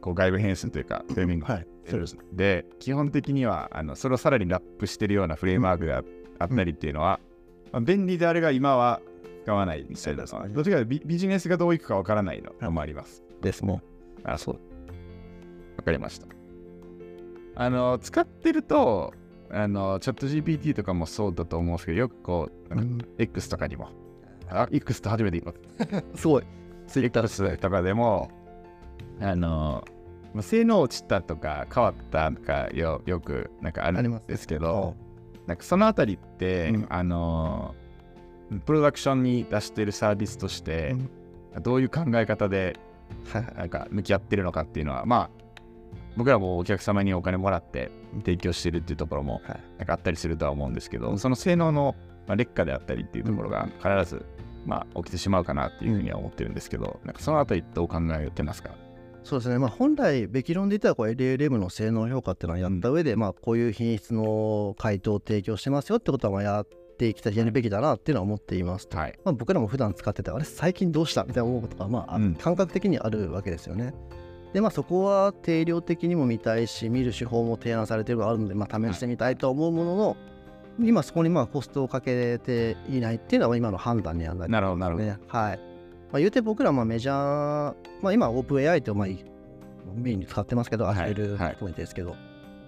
Speaker 1: こう外部変数というか、フレーミング
Speaker 2: はい。そうです。
Speaker 1: で、基本的にはあのそれをさらにラップしてるようなフレームワークがあったりっていうのは、まあ、便利であるが今は使わないみたいな。
Speaker 2: ね
Speaker 1: どっちかビビジネスがどういくかわからないのもあります。
Speaker 2: ですね。
Speaker 1: あ、そう。わかりました。あの、使ってると、あの、チャット GPT とかもそうだと思うんですけど、よくこう、なんか X とかにも、あ、X と初めて言います。
Speaker 2: すごい。
Speaker 1: X とかでも、あの、まあ性能落ちたとか変わったとかよよくなんかあ
Speaker 2: あります
Speaker 1: るんですけど、なんかそのあたりって、
Speaker 2: うん。
Speaker 1: あのプロダクションに出してるサービスとして、どういう考え方で
Speaker 2: はい。
Speaker 1: なんか向き合ってるのかっていうのはまあ僕らもお客様にお金もらって提供してるっていうところも
Speaker 2: はい。
Speaker 1: なんかあったりするとは思うんですけど、
Speaker 2: うん。
Speaker 1: その性能の、まあ、劣化であったりっていうところが必ず、まあ、起きてしまうかなっていうふうには思ってるんですけど、なんかそのあたりどう考えてますか？
Speaker 2: そうですね、まあ、本来、べき論で言ったらこう LLM の性能評価っていうのはやった上で、まあ、こういう品質の回答を提供してますよってことはまあやっていきたい、やるべきだなっていうのは思っていますと。
Speaker 1: はい。
Speaker 2: まあ、僕らも普段使ってて、あれ、最近どうした？みたいな思うことが、まあ、
Speaker 1: うん
Speaker 2: 感覚的にあるわけですよね。で、まあ、そこは定量的にも見たいし、見る手法も提案されているのがあるので、まあ、試してみたいと思うものの、今そこにまあコストをかけていないっていうのは今の判断にはなり
Speaker 1: なるほど、なるほど。
Speaker 2: ね。はい。まあ、言うて僕らまあメジャー、まあ、今、OpenAI ってまあメインに使ってますけど、
Speaker 1: はい
Speaker 2: Azure
Speaker 1: はい
Speaker 2: 含めてですけど、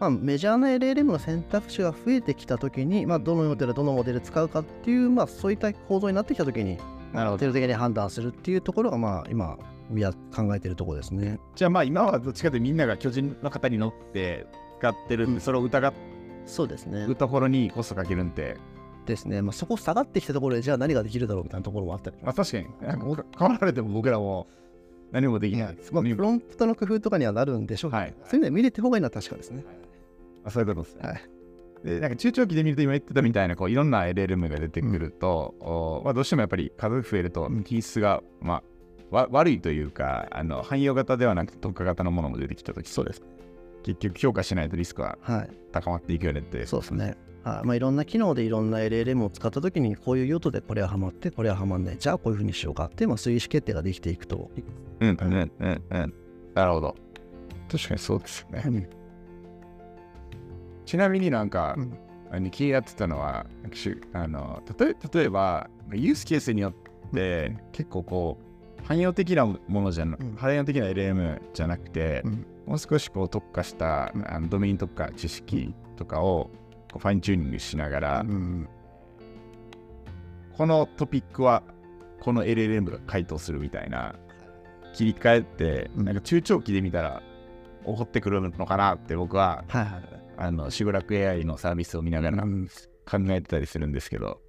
Speaker 2: まあ、メジャーな LLM の選択肢が増えてきたときに、まあ、どのモデル、どのモデル使うかっていう、まあ、そういった構造になってきたときに、
Speaker 1: なるほど
Speaker 2: 的に判断するっていうところが、まあ、今、や考えているところですね。
Speaker 1: じゃあまあ今はどっちかというとみんなが巨人の方に乗って使ってるんで、
Speaker 2: うん
Speaker 1: それを疑
Speaker 2: そうですね
Speaker 1: う。ところにコストかけるんで、
Speaker 2: ですね。まあ、そこ下がってきたところで、じゃあ何ができるだろうみたいなところもあったりしま
Speaker 1: あ、確かに変わられても僕らも何もできないです。
Speaker 2: まあ、プロンプトの工夫とかにはなるんでしょうけど、
Speaker 1: はい
Speaker 2: そういうのは見れて方がいいのは確かですね。
Speaker 1: あそういうことですね。
Speaker 2: はい
Speaker 1: でなんか中長期で見ると今言ってたみたいなこういろんな LLM が出てくると、おまあ、どうしてもやっぱり数増えると品質が、まあ、わ悪いというかあの汎用型ではなくて特化型のものも出てきたとき
Speaker 2: そうです。
Speaker 1: 結局評価しないとリスクは
Speaker 2: はい。
Speaker 1: 高まっていくよねって
Speaker 2: そうですね。はいまあ、いろんな機能でいろんな LLM を使ったときにこういう用途でこれはハマってこれはハマんないじゃあこういうふうにしようかって、まあ、そういう意思決定ができていくと、
Speaker 1: うんうんうん。うんなるほど。確かにそうですよね。
Speaker 2: うん。
Speaker 1: ちなみになんか、
Speaker 2: うん
Speaker 1: あの気になってたのはあの例え例えばユースケースによって結構こう汎用的なものじゃな、
Speaker 2: うん。
Speaker 1: 汎用的な LM じゃなくて、
Speaker 2: うん。
Speaker 1: もう少しこう特化した、
Speaker 2: うん。
Speaker 1: あのドメイン特化知識とかをこうファインチューニングしながら、
Speaker 2: うん。
Speaker 1: このトピックはこの LLM が回答するみたいな切り替えって、
Speaker 2: うん。
Speaker 1: なんか中長期で見たら起こってくるのかなって僕は
Speaker 2: はいはい
Speaker 1: あのシグラク AI のサービスを見ながら
Speaker 2: うん。
Speaker 1: 考えてたりするんですけど、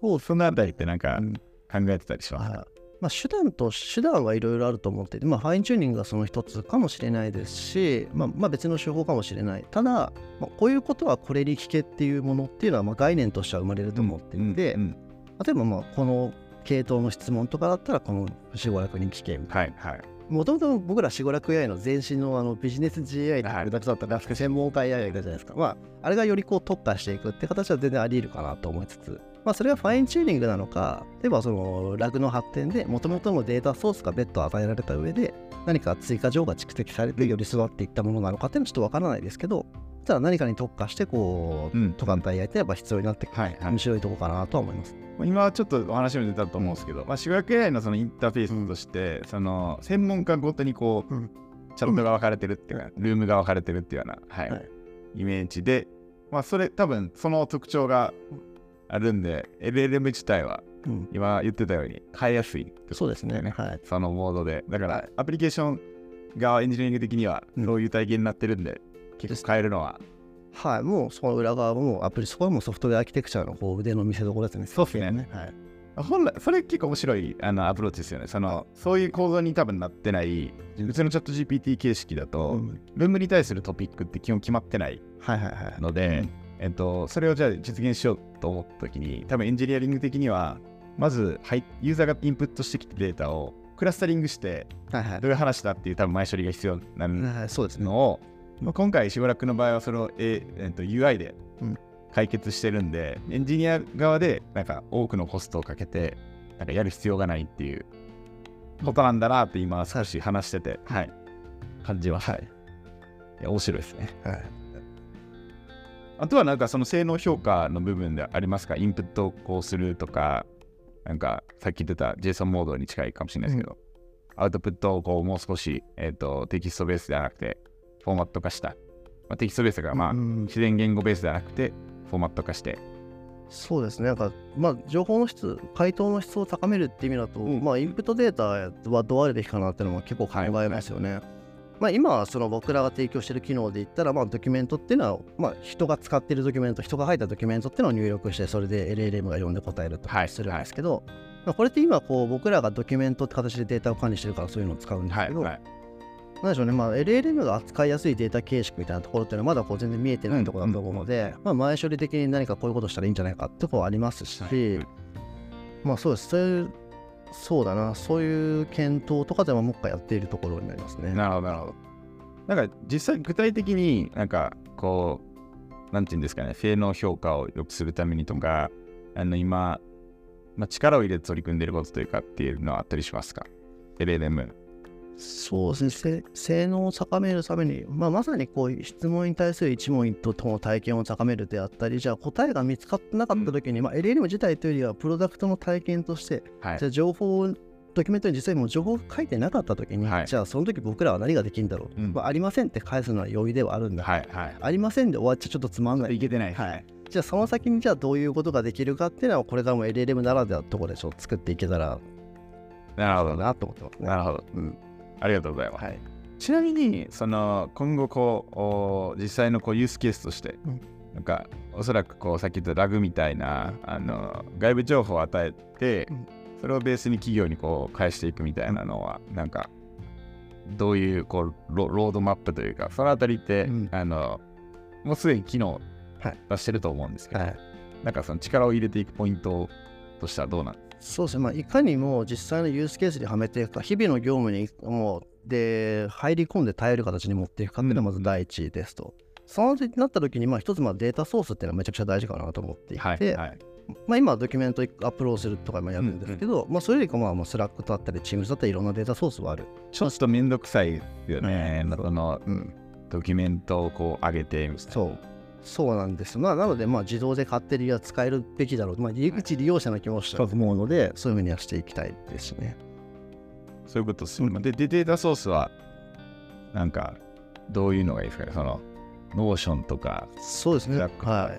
Speaker 2: そう
Speaker 1: そのあたりってなんか
Speaker 2: うん。
Speaker 1: 考えてたりします
Speaker 2: まあ、手段と手段はいろいろあると思っていて、まあ、ファインチューニングがその一つかもしれないですし、まあ、まあ別の手法かもしれない。ただ、まあ、こういうことはこれに聞けっていうものっていうのはまあ概念としては生まれると思っていて、
Speaker 1: うんうん
Speaker 2: 例えばまあこの系統の質問とかだったらこの四五楽に聞けみたい
Speaker 1: はいはい。
Speaker 2: なもともと僕ら四五楽 AI の前身のあのビジネス GI って
Speaker 1: はい。
Speaker 2: プロダクトだったら専門家 AI がいたじゃないですか、まあ、あれがよりこう特化していくって形は全然あり得るかなと思いつつ。まあ、それはファインチューニングなのか、例えばそのラグの発展で、もともとのデータソースが別途与えられた上で、何か追加情が蓄積されてより育っていったものなのかっていうのはちょっとわからないですけど、ただ何かに特化して、こう、
Speaker 1: うん。
Speaker 2: 都間体やってやっぱ必要になってくる、
Speaker 1: はいはい。
Speaker 2: 面白いとこかなとは思います。
Speaker 1: 今はちょっとお話も出たと思うんですけど、まあ、主役 AI のそのインターフェースとして、その専門家ごとにこう、
Speaker 2: うん。
Speaker 1: チャットが分かれてるっていうか、ルームが分かれてるっていうような、はい。
Speaker 2: はい。
Speaker 1: イメージで、まあ、それ多分その特徴があるんで、LLM 自体は
Speaker 2: うん、
Speaker 1: 今言ってたように変えやすいってこと
Speaker 2: そうですね。はい。
Speaker 1: そのモードで。だから、
Speaker 2: はい。
Speaker 1: アプリケーション側エンジニアリング的には
Speaker 2: うん。
Speaker 1: そういう体験になってるんで、結構変えるのは、
Speaker 2: はい、もうその裏側もアプリ、そこはもうソフトウェアアーキテクチャーのこう腕の見せ所ですね。
Speaker 1: そうっすね
Speaker 2: はい。
Speaker 1: 本来、それ結構面白いあのアプローチですよね。そのそういう構造に多分なってない、普通のチャット GPT 形式だと、
Speaker 2: うん
Speaker 1: ルームに対するトピックって基本決まってない
Speaker 2: はいはいはい。
Speaker 1: ので、
Speaker 2: うん
Speaker 1: えっと、それをじゃあ実現しようと思った時に、多分エンジニアリング的には、まず、はい、ユーザーがインプットしてきたデータをクラスタリングして、
Speaker 2: はいはい
Speaker 1: どういう話だっていう多分前処理が必要になる
Speaker 2: はい。そうですね。
Speaker 1: のを、まあ、今回、しばらくの場合はそれを、ええっと UI で
Speaker 2: うん
Speaker 1: 解決してるんで、エンジニア側でなんか多くのコストをかけて、なんかやる必要がないっていうことなんだなって今少し話してて、はい、感じは、はい。いや面白いですね。
Speaker 2: はい。
Speaker 1: あとはなんかその性能評価の部分でありますか？インプットをこうするとか、なんかさっき言ってた JSON モードに近いかもしれないですけど、アウトプットをこうもう少し、えー、とテキストベースではなくてフォーマット化した。まあ、テキストベースがまあ
Speaker 2: うん
Speaker 1: 自然言語ベースではなくてフォーマット化して。
Speaker 2: そうですね。なんか、まあ、情報の質、回答の質を高めるって意味だと、
Speaker 1: うん
Speaker 2: まあ、インプットデータはどうあるべきかなっていうのも結構考えますよね。まあ、今はその僕らが提供している機能で言ったら、まあ、ドキュメントっていうのは、まあ、人が使っているドキュメント、人が書いたドキュメントっていうのを入力して、それで LLM が読んで答えると
Speaker 1: はい
Speaker 2: するんですけど、まあ、これって今こう、僕らがドキュメントって形でデータを管理してるからそういうのを使うんですけど、
Speaker 1: はいはい。
Speaker 2: なんでしょうね、まあ、LLM が扱いやすいデータ形式みたいなところっていうのはまだこう全然見えてないところだと思うので、まあ、前処理的に何かこういうことしたらいいんじゃないかってところはありますし、
Speaker 1: はい
Speaker 2: まあそうですそういうそうだなそういう検討とかでももう一回やっているところになりますね。
Speaker 1: なるほどなるほど。なんか実際具体的になんかこう、なんていうんですかね、性能評価を良くするためにとか、あの今、まあ、力を入れて取り組んでいることというかっていうのはあったりしますか ?LLM。
Speaker 2: そうですねせ性能を高めるために、まあ、まさにこういう質問に対する一問一答との体験を高めるであったりじゃあ答えが見つかってなかった時に、まあ、LLM 自体というよりはプロダクトの体験として
Speaker 1: はい
Speaker 2: じゃあ情報をドキュメントに実際もう情報が書いてなかった時に、
Speaker 1: はい
Speaker 2: じゃあその時僕らは何ができるんだろう、
Speaker 1: うん
Speaker 2: まあ、ありませんって返すのは容易ではあるんだ、
Speaker 1: はいはい。
Speaker 2: ありませんで終わっちゃちょっとつまんない
Speaker 1: いけてない。
Speaker 2: はい。じゃあその先にじゃあどういうことができるかっていうのはこれからも LLM ならではのところでちょっと作っていけたら
Speaker 1: なるほどな。
Speaker 2: なと思ってますね。
Speaker 1: なるほど。
Speaker 2: うん
Speaker 1: ありがとうございます。
Speaker 2: はい。
Speaker 1: ちなみに、その今後こう、お実際のこうユースケースとして、
Speaker 2: うん
Speaker 1: なんかおそらくこうさっき言ったラグみたいなあの外部情報を与えて、
Speaker 2: うん
Speaker 1: それをベースに企業にこう返していくみたいなのは、なんかどういうこうロロードマップというか、そのあたりって、
Speaker 2: うん
Speaker 1: あのもうすでに機能
Speaker 2: はい
Speaker 1: 出してると思うんですけど、
Speaker 2: はい。
Speaker 1: なんかその力を入れていくポイントとしてはどうなん
Speaker 2: そうですね、まあ、いかにも実際のユースケースにはめていくか、日々の業務にもうで入り込んで耐える形に持っていくかっていうのがまず第一ですと。その時になった時に、まあ、一つまあデータソースっていうのはめちゃくちゃ大事かなと思っていて、
Speaker 1: はいはい
Speaker 2: まあ、今はドキュメントアップロードするとかもやるんですけど、まあ、それよりかまあまあ Slack だったり、 Teams だったり、いろんなデータソースはある。
Speaker 1: ちょっとめんどくさいよね、
Speaker 2: うん
Speaker 1: その
Speaker 2: うん、
Speaker 1: ドキュメントをこう上げてみたいな。
Speaker 2: そう。そうなんですよ。まあ、なので、まあ、自動で勝手には使えるべきだろう。まあ、一利用者の気持ちだと思うので、そういうふうにはしていきたいですね。
Speaker 1: そういうことですよね。でで、データソースは、なんか、どういうのがいいですかね？その、 Notion とか、
Speaker 2: そうですね。は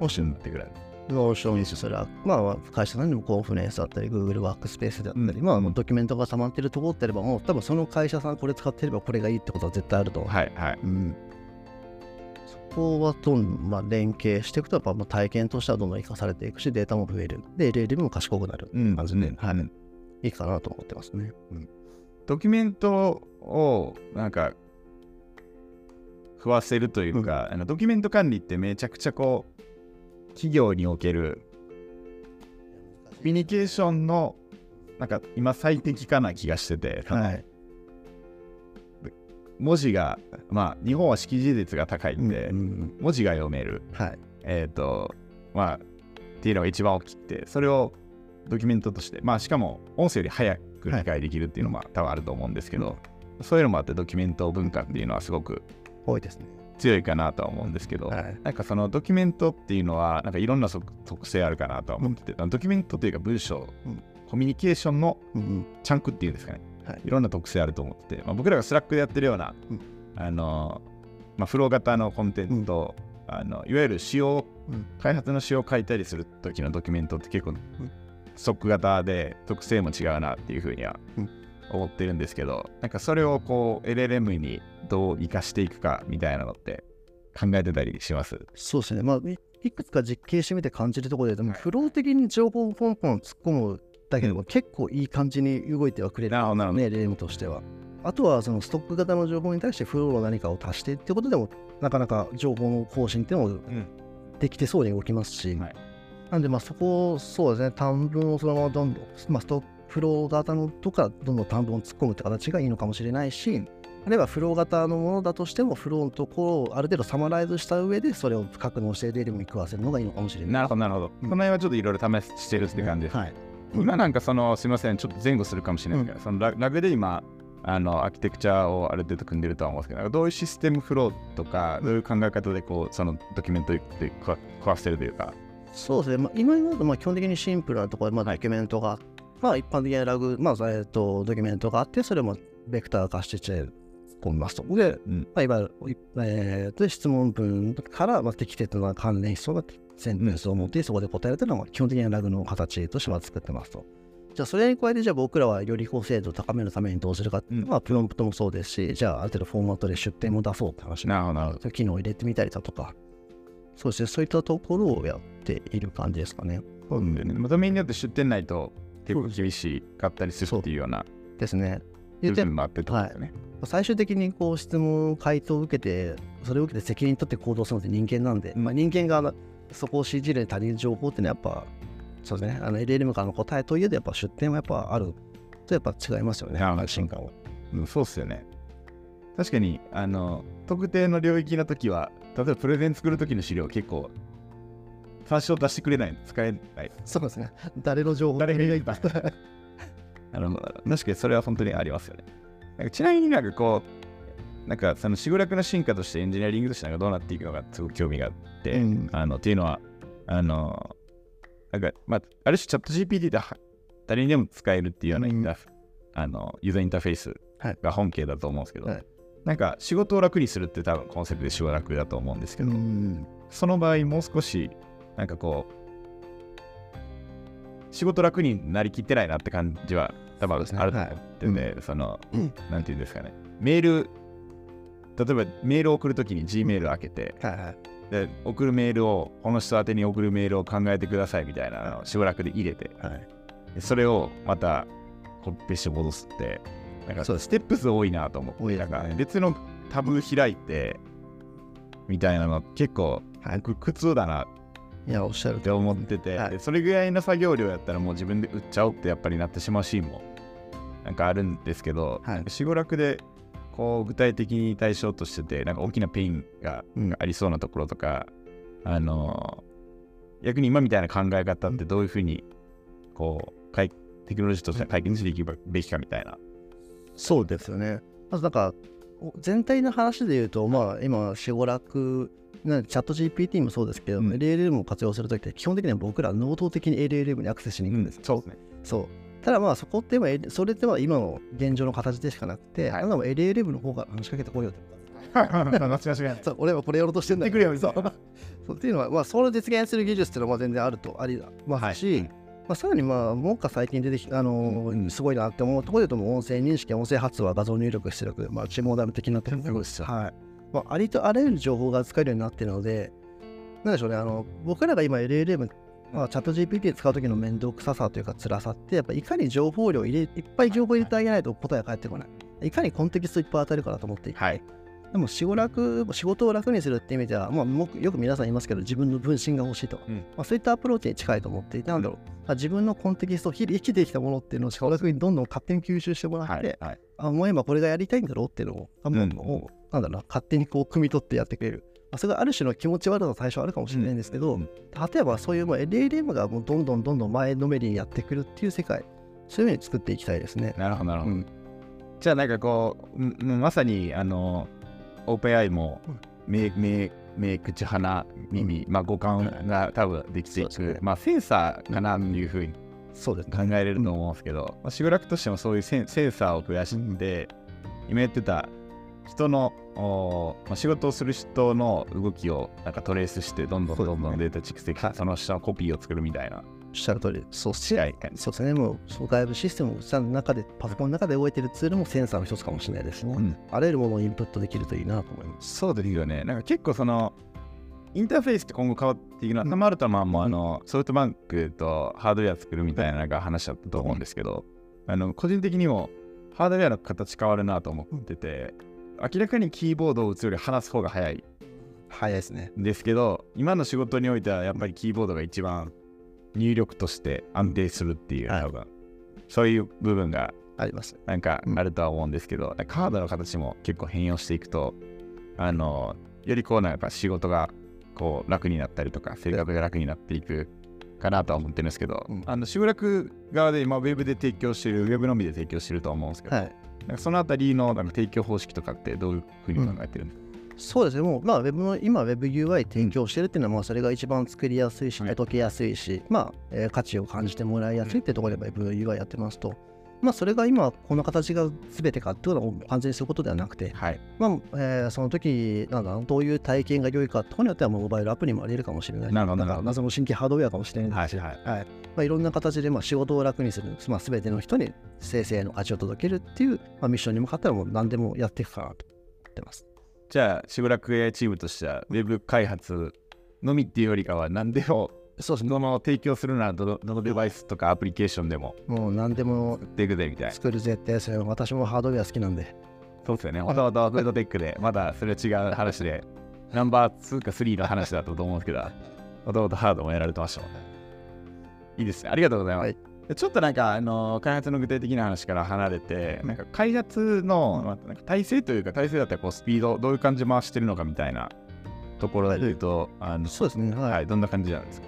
Speaker 2: い。
Speaker 1: もしんってぐらい。
Speaker 2: Notion、それは、まあ、会社さんでも Confluence だったり、Google ワークスペースだったり、
Speaker 1: うん
Speaker 2: まあ、ドキュメントが溜まってるところってあれば、もう多分その会社さんこれ使ってればこれがいいってことは絶対あると。
Speaker 1: はいはい。
Speaker 2: うん。そこはどんまあ、連携していくと、やっぱまあ体験としてはどんどん活かされていくし、データも増える。で、LLM も賢くなる。
Speaker 1: うん
Speaker 2: 感じで、
Speaker 1: はい
Speaker 2: いいかなと思ってますね。
Speaker 1: ドキュメントを、なんか、食わせるというか、あのドキュメント管理ってめちゃくちゃこう、企業におけるコミュニケーションの、なんか今最適化な気がしてて、
Speaker 2: はい。
Speaker 1: 文字が、まあ、日本は識字率が高いんで、
Speaker 2: うん
Speaker 1: 文字が読める。
Speaker 2: はい。
Speaker 1: えっ、と、まあ、っていうのが一番大きくて、それをドキュメントとして、まあ、しかも音声より早く理解できるっていうのも多分あると思うんですけど、そういうのもあってドキュメント文化っていうのはすごく
Speaker 2: 多いですね。
Speaker 1: 強いかなとは思うんですけど、
Speaker 2: はい。
Speaker 1: なんかそのドキュメントっていうのは、なんかいろんな特特性あるかなとは思ってて、ドキュメントというか文章、
Speaker 2: うん
Speaker 1: コミュニケーションの
Speaker 2: うんうん。
Speaker 1: チャンクっていうんですかね、
Speaker 2: はい。
Speaker 1: いろんな特性あると思ってて、まあ、僕らが Slack でやってるような、
Speaker 2: うん。
Speaker 1: あのまあ、フロー型のコンテンツと、あのいわゆる仕様、
Speaker 2: うん。
Speaker 1: 開発の仕様を書いたりする時のドキュメントって結構、ストック型で特性も違うなっていうふうには
Speaker 2: うん。
Speaker 1: 思ってるんですけど、なんかそれをこう LLM にどう活かしていくかみたいなのって考えてたりします。
Speaker 2: そうですね。まあ、いいくつか実験してみて感じるところで、でも、
Speaker 1: はい。
Speaker 2: フロー的に情報をポンポン突っ込むだけでも、結構いい感じに動いてはくれる
Speaker 1: なるほどなるほど
Speaker 2: ね、レームとしては。あとは、そのストック型の情報に対してフローの何かを足してってことでも、なかなか情報の更新っていうのもできてそうに動きますし、
Speaker 1: はい
Speaker 2: なんで、まあ、そこを、そうですね、短文をそのままどんどん、まあ、ストックフロー型のとか、どんどん短文を突っ込むって形がいいのかもしれないし、あるいはフロー型のものだとしても、フローのところをある程度サマライズした上で、それを格納してレールに食わせるのがいいのかもしれない。
Speaker 1: なるほど、なるほど。
Speaker 2: うん
Speaker 1: この辺はちょっといろいろ試してるって感じです。
Speaker 2: はい。
Speaker 1: 今なんかその、すみません、ちょっと前後するかもしれないですけど、そのララグで今、あのアーキテクチャをある程度組んでるとは思うんですけど、どういうシステムフローとか、どういう考え方でこうそのドキュメントで食わ食わせてるというか、
Speaker 2: そうですね、まあ、今までまあ基本的にシンプルなところで、まあ、
Speaker 1: はい。
Speaker 2: ドキュメントが、まあ、一般的なラグ、まあえー、とドキュメントがあって、それもベクター化して突っ込みますと。で、
Speaker 1: うん。
Speaker 2: まあ、いわゆる、えーと質問文から、まあ、適切な関連質問がセンテンスを持って、そこで答えられてるのが基本的なラグの形としては作ってますと。じゃあ、それに加えて、じゃあ僕らはよりこう精度を高めるためにどうするかっていうのは、プロンプトもそうですし、じゃあ、ある程度フォーマットで出典も出そうって話
Speaker 1: なるほど。
Speaker 2: 機能を入れてみたりだとか、そうですね、そういったところをやっている感じですかね。
Speaker 1: そうなんだよね。まあドメインによって出店ないと結構厳しかったりするっていうような
Speaker 2: ですね。言って
Speaker 1: 部分もあってとですよね。
Speaker 2: 最終的にこう質問、回答を受けて、それを受けて責任取って行動するのって人間なんで、まあ、人間がそこを CG で足りる情報っていうのはやっぱ、そうですね、あの LLM からの答えといえど、やっぱ出典はやっぱあるとやっぱ違いますよね、安心感は。
Speaker 1: うん、そうっすよね。確かに、あの、特定の領域の時は、例えばプレゼン作る時の資料結構、最初出してくれないの使えない。
Speaker 2: そうですね、誰の情報
Speaker 1: 誰がいいか。なるほど。確かにそれは本当にありますよね。なんかちなみになんかこう、なんかそのシグラクの進化としてエンジニアリングとしてなんかどうなっていくのかすごく興味があって、
Speaker 2: うん。
Speaker 1: あのっていうのは、あの、なんか、まあ、ある種チャット GPT では誰にでも使えるっていうようなインターフ、あのユーザーインターフェース
Speaker 2: はい。
Speaker 1: が本形だと思うんですけど、
Speaker 2: はい。
Speaker 1: なんか仕事を楽にするって多分コンセプトで仕事楽だと思うんですけど、
Speaker 2: うん
Speaker 1: その場合もう少しなんかこう仕事楽になりきってないなって感じは多分あると思ってて、その、
Speaker 2: うん。
Speaker 1: なんていうんですかね。メール例えばメールを送るときに G メール開けて、
Speaker 2: はいはい。
Speaker 1: で送るメールをこの人宛てに送るメールを考えてくださいみたいなのをしばらくで入れて
Speaker 2: はい。
Speaker 1: でそれをまたコピペして戻すってなんかステップ数多いなと思って
Speaker 2: ね。
Speaker 1: なんか別のタブ開いてみたいなの結構、はい、苦痛だない
Speaker 2: やおっしゃる
Speaker 1: って思ってて、
Speaker 2: はい。
Speaker 1: でそれぐらいの作業量やったらもう自分で打っちゃおうってやっぱりなってしまうシーンもなんかあるんですけど、
Speaker 2: はい。
Speaker 1: 死後楽でこう具体的に対象としててなんか大きなペインが
Speaker 2: うん
Speaker 1: ありそうなところとか、あの逆に今みたいな考え方ってどういうふうにこうテクノロジーとしては解決していくべきかみたいな。
Speaker 2: そうですよね。まずなんかお全体の話で言うと、まあ今、シゴラク、なチャット GPT もそうですけど、
Speaker 1: うん
Speaker 2: LLM を活用するときって基本的には僕ら能動的に LLM にアクセスしに行くんです。
Speaker 1: そうですね。
Speaker 2: そう。ただまあそこってまあそれっては今の現状の形でしかなくて、
Speaker 1: はい。
Speaker 2: あなたも LLM の方から話しかけてこいよって。
Speaker 1: 間違い
Speaker 2: 俺はこれやろうとしてんだ
Speaker 1: 言ってくれよみたいな。
Speaker 2: そう。っていうのは、まあ、それを実現する技術っていうのはまあ全然あるとありますし、
Speaker 1: はい。
Speaker 2: まあ、さらにまあ、もうか最近出てきあのー
Speaker 1: うん。
Speaker 2: すごいなって思うところで言うと、音声認識、音声発話、画像入力出力、まあ、チモーダム的なところ
Speaker 1: ですよ。
Speaker 2: はい。まあ、ありとあらゆる情報が使えるようになっているので、なんでしょうね、あの僕らが今 LLM、まあ、チャット GPT 使う時の面倒くささというか辛さって、やっぱいかに情報量入れ、いっぱい情報入れてあげないと答えが返ってこない。いかにコンテキストいっぱい当たるかだと思っていて、
Speaker 1: はい。
Speaker 2: でも仕事楽仕事を楽にするって意味では、まあ、もよく皆さん言いますけど、自分の分身が欲しいと、
Speaker 1: うん
Speaker 2: まあ、そういったアプローチに近いと思っていて、なんだろう、まあ自分のコンテキスト、日々生きてきたものっていうのを仕事楽にどんどん勝手に吸収してもらって、
Speaker 1: はい。はい。
Speaker 2: あもう今これがやりたいんだろうっていうのを、う
Speaker 1: うん
Speaker 2: もうなんだろうな、勝手にこう汲み取ってやってくれる。まあ、それがある種の気持ち悪さが最初あるかもしれないんですけど、
Speaker 1: うん。
Speaker 2: 例えばそういうもう LLM がもうどんどんどんどん前のめりにやってくるっていう世界、そういうふうに作っていきたいですね。
Speaker 1: なるほど、なるほど。
Speaker 2: うん。
Speaker 1: じゃあなんかこう、うんうんまさにあの、オープン AI も目、目、目、口、鼻、耳、まあ五感が多分できていく、
Speaker 2: ね。
Speaker 1: まあセンサーかなっていうふうに
Speaker 2: そうですね。
Speaker 1: 考えれると思うんですけど、まあ、シグラクとしてもそういうセンセンサーを増やして、今言ってた人の、おまあ、仕事をする人の動きをなんかトレースして、どんどんどんどんデータ蓄積して、その下のコピーを作るみたいな
Speaker 2: おっしゃる通り、そうし
Speaker 1: 試合感じ。
Speaker 2: そうですね、もうそう外部システムの中で、パソコンの中で動いているツールもセンサーの一つかもしれないですね。
Speaker 1: うん
Speaker 2: あらゆるものをインプットできるといいなと思います。
Speaker 1: そうですよね。なんか結構その、インターフェースって今後変わっていくのは、
Speaker 2: うん
Speaker 1: サマルトマンもあの、ソフトバンクとハードウェア作るみたいななんか話だったと思うんですけど、あの個人的にもハードウェアの形変わるなと思ってて、明らかにキーボードを打つより話す方が早い
Speaker 2: 早いですね。
Speaker 1: んですけど、今の仕事においてはやっぱりキーボードが一番入力として安定するっていう、
Speaker 2: はい
Speaker 1: 多分そういう部分が
Speaker 2: あります。
Speaker 1: なんか
Speaker 2: うん
Speaker 1: あるとは思うんですけど、カードの形も結構変容していくと、あの、よりこうなんか仕事がこう楽になったりとか、生活が楽になっていくかなとは思ってるんですけど、
Speaker 2: うん
Speaker 1: あの、集落側で今、ウェブで提供してる、ウェブのみで提供してると思うんですけど、
Speaker 2: はい。
Speaker 1: そのあたりのなんか提供方式とかってどういうふうに考えてるんですか、
Speaker 2: そうですね、もう、まあ、ウェブの今、WebUI 提供してるっていうのは、まあ、それが一番作りやすいし、
Speaker 1: はい。
Speaker 2: 解けやすいし、まあ、えー価値を感じてもらいやすいっていうところで WebUI やってますと、まあ、それが今、この形が全てかっていうのは完全にそういうことではなくて、
Speaker 1: はい。
Speaker 2: まあ、えーその時なんだどういう体験が良いかところによっては、もうモバイルアプリもあり得るかもしれない。
Speaker 1: なるほど
Speaker 2: だから謎の新規ハードウェアかもしれないですし、
Speaker 1: はいはい
Speaker 2: はいまあ、いろんな形でまあ仕事を楽にする、まあ、全ての人に生成の価値を届けるっていう、まあ、ミッションに向かったらもう何でもやっていくかなと思ってます。
Speaker 1: じゃあ、しばらく AI チームとしては、ウェブ開発のみっていうよりかは、何でも、
Speaker 2: そうですね。
Speaker 1: その提供するならどの、どのデバイスとかアプリケーションでも
Speaker 2: もう何でも
Speaker 1: 作っていくぜみたいな。
Speaker 2: 作るぜって、それ私もハードウェア好きなんで。
Speaker 1: そうですよね。もともとフードテックで、まだそれは違う話で、ナンバー2か3の話だったと思うんですけど、もともとハードもやられてましたもんね。いいですね。ありがとうございます。
Speaker 2: はい
Speaker 1: でちょっとなんか、あの開発の具体的な話から離れて、なんか開発の、まあ、なんか体制というか、体制だったらこうスピード、どういう感じで回してるのかみたいなところで言うと、あの
Speaker 2: そうですね。はい。
Speaker 1: はい、どんな感じなんですか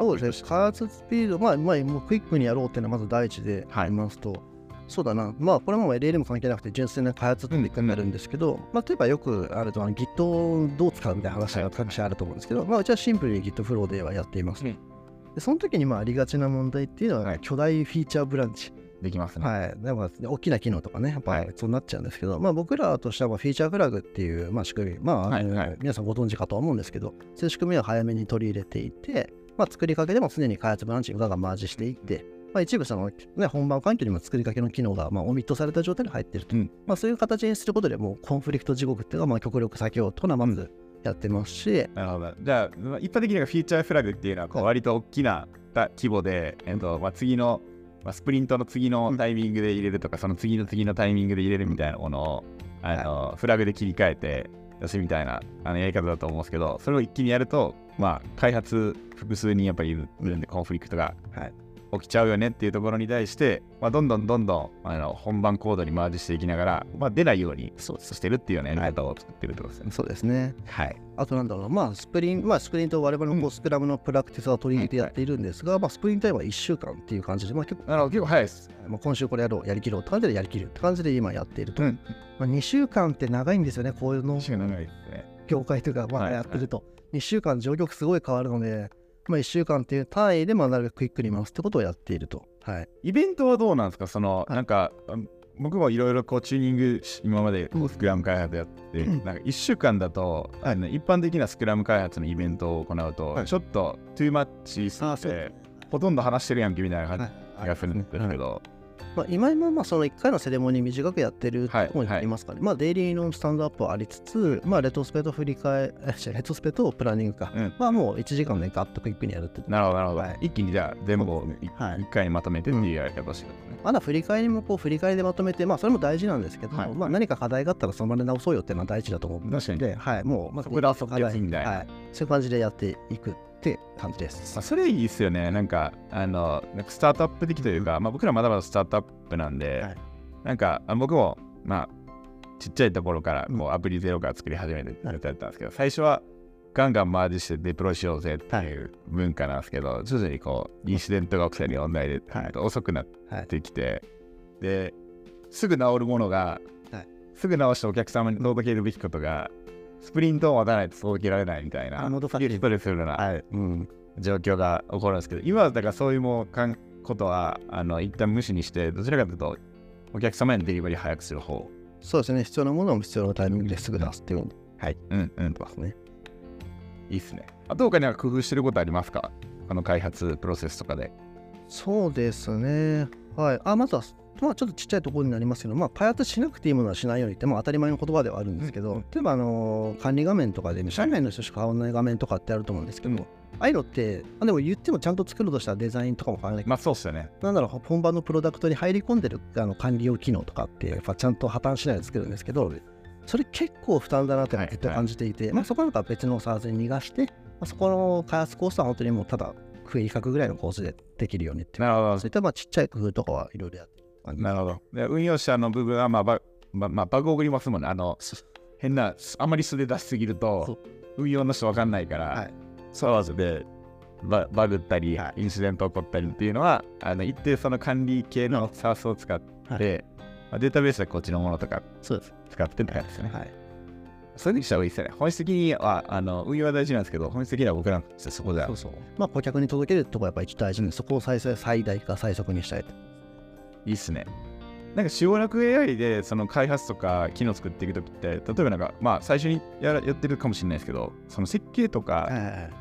Speaker 2: そうですね。開発スピード、まあ、まあ、もうクイックにやろうっていうのはまず第一で
Speaker 1: はい
Speaker 2: 言いますと、そうだな。まあ、これも LLM 関係なくて、純粋な開発ってになるんですけど、まあ、例えばよくあると、あの Git をどう使うみたいな話が昔あると思うんですけど、まあ、うちはシンプルに Git フローではやっています。
Speaker 1: うん
Speaker 2: でその時にまあありがちな問題っていうのは、
Speaker 1: はい
Speaker 2: 巨大フィーチャーブランチ。
Speaker 1: できますね。
Speaker 2: はい。でも大きな機能とかね、やっぱ
Speaker 1: はい
Speaker 2: そうなっちゃうんですけど、まあ僕らとしてはまあフィーチャーフラグっていう、まあ、仕組み、まあ、
Speaker 1: はいはい
Speaker 2: 皆さんご存知かとは思うんですけど、そういう仕組みを早めに取り入れていて、まあ、作りかけでも常に開発ブランチがマージしていって、まあ、一部その、ね、本番環境にも作りかけの機能がまあオミットされた状態で入っていると、
Speaker 1: うん。
Speaker 2: まあ、そういう形にすることでもうコンフリクト地獄っていうのがまあ極力避けようというのはまずやってますし、
Speaker 1: なるほど。じゃあ、まあ一般的にはフィーチャーフラグっていうのはこう割と大きな規模で、えっとまあ、次の、まあ、スプリントの次のタイミングで入れるとか、その次の次のタイミングで入れるみたいなものを、あのフラグで切り替えて、出すみたいなあのやり方だと思うんですけど、それを一気にやると、まあ、開発複数人やっぱりいるんで、コンフリクトが
Speaker 2: はい
Speaker 1: 起きちゃうよねっていうところに対して、まあ、どんどんどんどんあの本番コードにマージしていきながら、まあ、出ないように
Speaker 2: そう
Speaker 1: してるっていうようなやり方を作ってるってことですね。
Speaker 2: そうですね
Speaker 1: はい。
Speaker 2: あとなんだろうな、まあ、スプリント、まあ、スプリントを我々のこうスクラムのプラクティスは取り入れてやっているんですが、まあ、スプリントタイムは1週間っていう感じで、まあ、結構、
Speaker 1: なるほど、結構早いです。
Speaker 2: まあ、今週これやろう、やりきろうって感じでやりきるって感じで今やっていると。
Speaker 1: うん。
Speaker 2: まあ、2週間って長いんですよね、こういうの
Speaker 1: 確かに長いですね。
Speaker 2: 業界というか、まあ、
Speaker 1: はい
Speaker 2: やってると。2週間、状況すごい変わるので、まあ、1週間っていう単位で、まあ、なるべくクイックに回すってことをやっていると。はい。
Speaker 1: イベントはどうなんですか？その、
Speaker 2: はい。
Speaker 1: なんか、あ僕もいろいろこうチューニングし今までこうスクラム開発やって、
Speaker 2: うん。
Speaker 1: なんか1週間だと、あの一般的なスクラム開発のイベントを行うと、
Speaker 2: はい。
Speaker 1: ちょっとトゥーマッチす
Speaker 2: あ
Speaker 1: ぎてほとんど話してるやんけみたいな感
Speaker 2: はい。
Speaker 1: じがするんですけど、
Speaker 2: まあ、今今まあその1回のセレモニー短くやってると
Speaker 1: はい
Speaker 2: ころにありますから、まあデイリーのスタンドアップはありつつ、まあレトスペと振り返えレトスペとプランニングか、
Speaker 1: うん。
Speaker 2: まあもう1時間でガッとクイックにやるって
Speaker 1: なるほどなるほど、
Speaker 2: はい。
Speaker 1: 一気にじゃあ全部を
Speaker 2: そうですね。
Speaker 1: 一
Speaker 2: はい。
Speaker 1: 一回にまとめてっていうやり方をして。
Speaker 2: まだ振り返りもこう振り返りでまとめて、まあそれも大事なんですけど、
Speaker 1: はい。
Speaker 2: まあ何か課題があったらその場で直そうよっていうのは大事だと思うの
Speaker 1: 確かに。
Speaker 2: で、はい、もうまず
Speaker 1: そこで遊ぶやいな。
Speaker 2: はい、そういう感じでやっていくって感じです。
Speaker 1: まあ、それいいですよね。なんか、あの、なんかスタートアップ的というか、まあ僕らまだまだスタートアップなんで、
Speaker 2: はい。
Speaker 1: なんかあ僕も、まあ、ちっちゃいところから
Speaker 2: うん。
Speaker 1: こうアプリゼロから作り始めてやったんですけど、最初はガンガンマージしてデプロイしようぜっていう文化なんですけど、徐々にこう、インシデントが起きたり問題で、
Speaker 2: はい。
Speaker 1: 遅くなっ
Speaker 2: はい
Speaker 1: てきて、で、すぐ治るものが、
Speaker 2: はい。
Speaker 1: すぐ直してお客様に届けるべきことが、スプリントを待たないと届けられないみたいな、ストレスするような
Speaker 2: はい、うん、
Speaker 1: 状況が起こるんですけど、今はだからそういうもうかんことはあの一旦無視にして、どちらかというと、お客様へのデリバリー早くする方。
Speaker 2: そうですね、必要なものを必要なタイミングですぐ出すっていうの
Speaker 1: はい。うんうん。
Speaker 2: ですね。
Speaker 1: いいっすね。あと他には工夫してることありますか？この開発プロセスとかで。
Speaker 2: そうですね。はい。あ、まずは、まあ、ちょっとちっちゃいところになりますけど、まあ、開発しなくていいものはしないようにって、まあ、当たり前の言葉ではあるんですけど、
Speaker 1: うんうん
Speaker 2: 例えば、あのー管理画面とかで、ね、社内の人しか買わない画面とかってあると思うんですけど、
Speaker 1: うん。
Speaker 2: ああいうのって、あでも言ってもちゃんと作るとしたらデザインとかも変わらない。
Speaker 1: まあそうっすよね。
Speaker 2: なんだろう、本番のプロダクトに入り込んでるあの管理用機能とかって、やっぱちゃんと破綻しないで作るんですけど、それ結構負担だなって感じていて、まあ、そこなんか別のサーズに逃がして、まあ、そこの開発コースは本当にもうただ、クエリ書くぐらいのコースでできるようにっていう。
Speaker 1: なるほ
Speaker 2: そういったまあちっちゃい工夫とかはいろいろやってる感
Speaker 1: ど。
Speaker 2: じ
Speaker 1: なるほど。で運用者の部分は、まあ、バまあまあ、バグ送りますもんね。あの、変な、あまり素で出しすぎる
Speaker 2: そ
Speaker 1: と、運用の人わかんないから、
Speaker 2: はい
Speaker 1: そうわずでババグったり、
Speaker 2: は
Speaker 1: インシデント起こったりっていうのは、あの一定その管理系のサースを使って、
Speaker 2: は
Speaker 1: まあデータベースでこっちのものとか
Speaker 2: そうです。
Speaker 1: 使ってって感じですね。
Speaker 2: はい。
Speaker 1: それにした方がいいですよね。本質的には、あの運用は大事なんですけど、本質的には僕らのそこでは
Speaker 2: そうそう。まあ、顧客に届けるとこやっぱり一大事で、そこを最最大か最速にしたいと。
Speaker 1: いいっすね。なんか、省略 AI でその開発とか機能作っていくときって、例えばなんか、まあ、最初にやらやってるかもしれないですけど、その設計とか、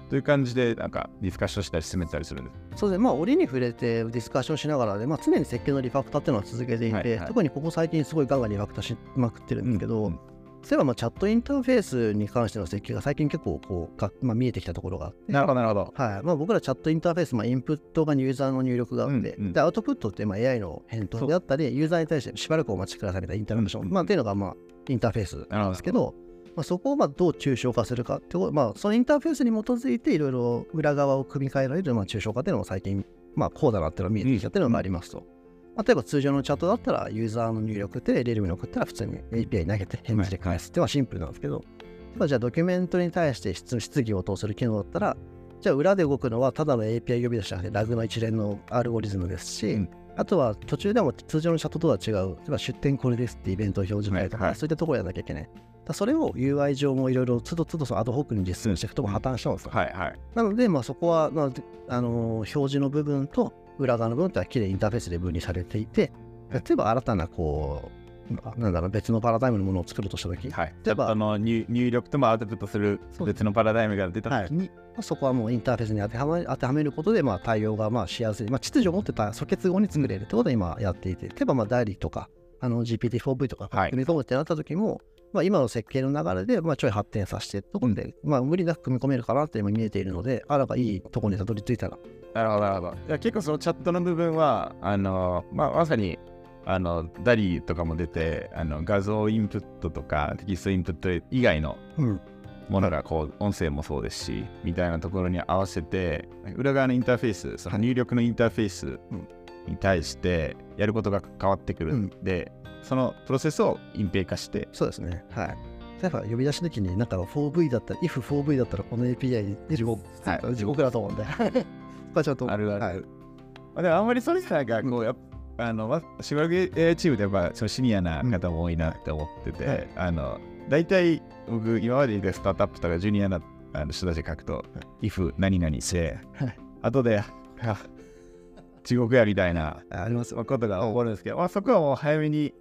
Speaker 1: という感じで、なんか、ディスカッションしたり進めたりするんです。
Speaker 2: そうですね、まあ、折に触れてディスカッションしながらで、まあ、常に設計のリファクターっていうのは続けていて、
Speaker 1: はいはい
Speaker 2: 特にここ最近すごいガンガンリファクターしまくってるんですけど、
Speaker 1: うん
Speaker 2: 例えばまあチャットインターフェースに関しての設計が最近結構こうが、まあ、見えてきたところがあって、
Speaker 1: なるほど、なるほど。
Speaker 2: はい。まあ、僕らチャットインターフェース、まあ、インプットがユーザーの入力があって、
Speaker 1: うんうん。
Speaker 2: でアウトプットってまあ AI の返答であったり、ユーザーに対してしばらくお待ちくださいみたいなインタラクション、
Speaker 1: うん
Speaker 2: まあ、っていうのがまあインターフェース
Speaker 1: な
Speaker 2: んですけど、まあ、そこをまあどう抽象化するかってこと、まあ、そのインターフェースに基づいていろいろ裏側を組み替えられるまあ抽象化っていうのも最近、まあ、こうだなっていうのが見えてきたっていうのがありますと。まあ例えば通常のチャットだったらユーザーの入力ってレルムに送ったら普通に API に投げて返事で返すってはシンプルなんですけど、例えばじゃあドキュメントに対して質質疑応答する機能だったらじゃあ裏で動くのはただの API 呼び出しじゃなくてラグの一連のアルゴリズムですし、
Speaker 1: うん
Speaker 2: あとは途中でも通常のチャットとは違う、例えば出店これですってイベントを表示したりとか、
Speaker 1: はいはい
Speaker 2: そういったところやらなきゃいけない。それを UI 上もいろいろつどつどそのアドホックに実装していくとも破綻しちゃうんですよ。
Speaker 1: はいはい。
Speaker 2: なので、まあ、そこは、まああのー表示の部分と裏側の部分ってのはきれいにインターフェースで分離されていて、例えば新たなこう、まあなんだろう、別のパラダイムのものを作るとしたとき、
Speaker 1: はい。
Speaker 2: 例えば
Speaker 1: あの入入力ともアウトプットする別のパラダイムが出たときに、
Speaker 2: そこはもうインターフェースに当てはめ当てはめることで、まあ、対応がまあしやすい、まあ、秩序を持ってた素結合に作れるってことを今やっていて、例えばまあダイリーとかあの GPT-4V とか
Speaker 1: はい。
Speaker 2: 組み込むってなった時も、まあ、今の設計の流れでまあちょい発展させてところで、まあ、無理なく組み込めるかなって今見えているので、あなんかいいところにたどり着いたら、
Speaker 1: なるほど、なるほど。いや結構そのチャットの部分は、あのまあ、まさにあのダリーとかも出てあの画像インプットとかテキストインプット以外の
Speaker 2: うん。
Speaker 1: ものがこう音声もそうですしみたいなところに合わせて裏側のインターフェースその入力のインターフェースに対してやることが変わってくるんで、そのプロセスを隠蔽化して
Speaker 2: そうですね。はい。例えば呼び出しの時に、なんか 4V だったら、if4V だったらこの API に地獄、
Speaker 1: はい
Speaker 2: 地獄だと思うんで。ちょっと。
Speaker 1: あるある
Speaker 2: はい。
Speaker 1: まあ、でもあんまりそれなんかこう、やっぱあの、まあ、しばらくチームでやっぱそのシニアな方も多いなって思ってて、
Speaker 2: はい
Speaker 1: あの大体僕今までいたスタートアップとかジュニアなあの人たち書くと、if 何々して、
Speaker 2: はい
Speaker 1: 後であ地獄やみたいな
Speaker 2: あありますよ。
Speaker 1: ことが起こるんですけど、まあ、そこはもう早めに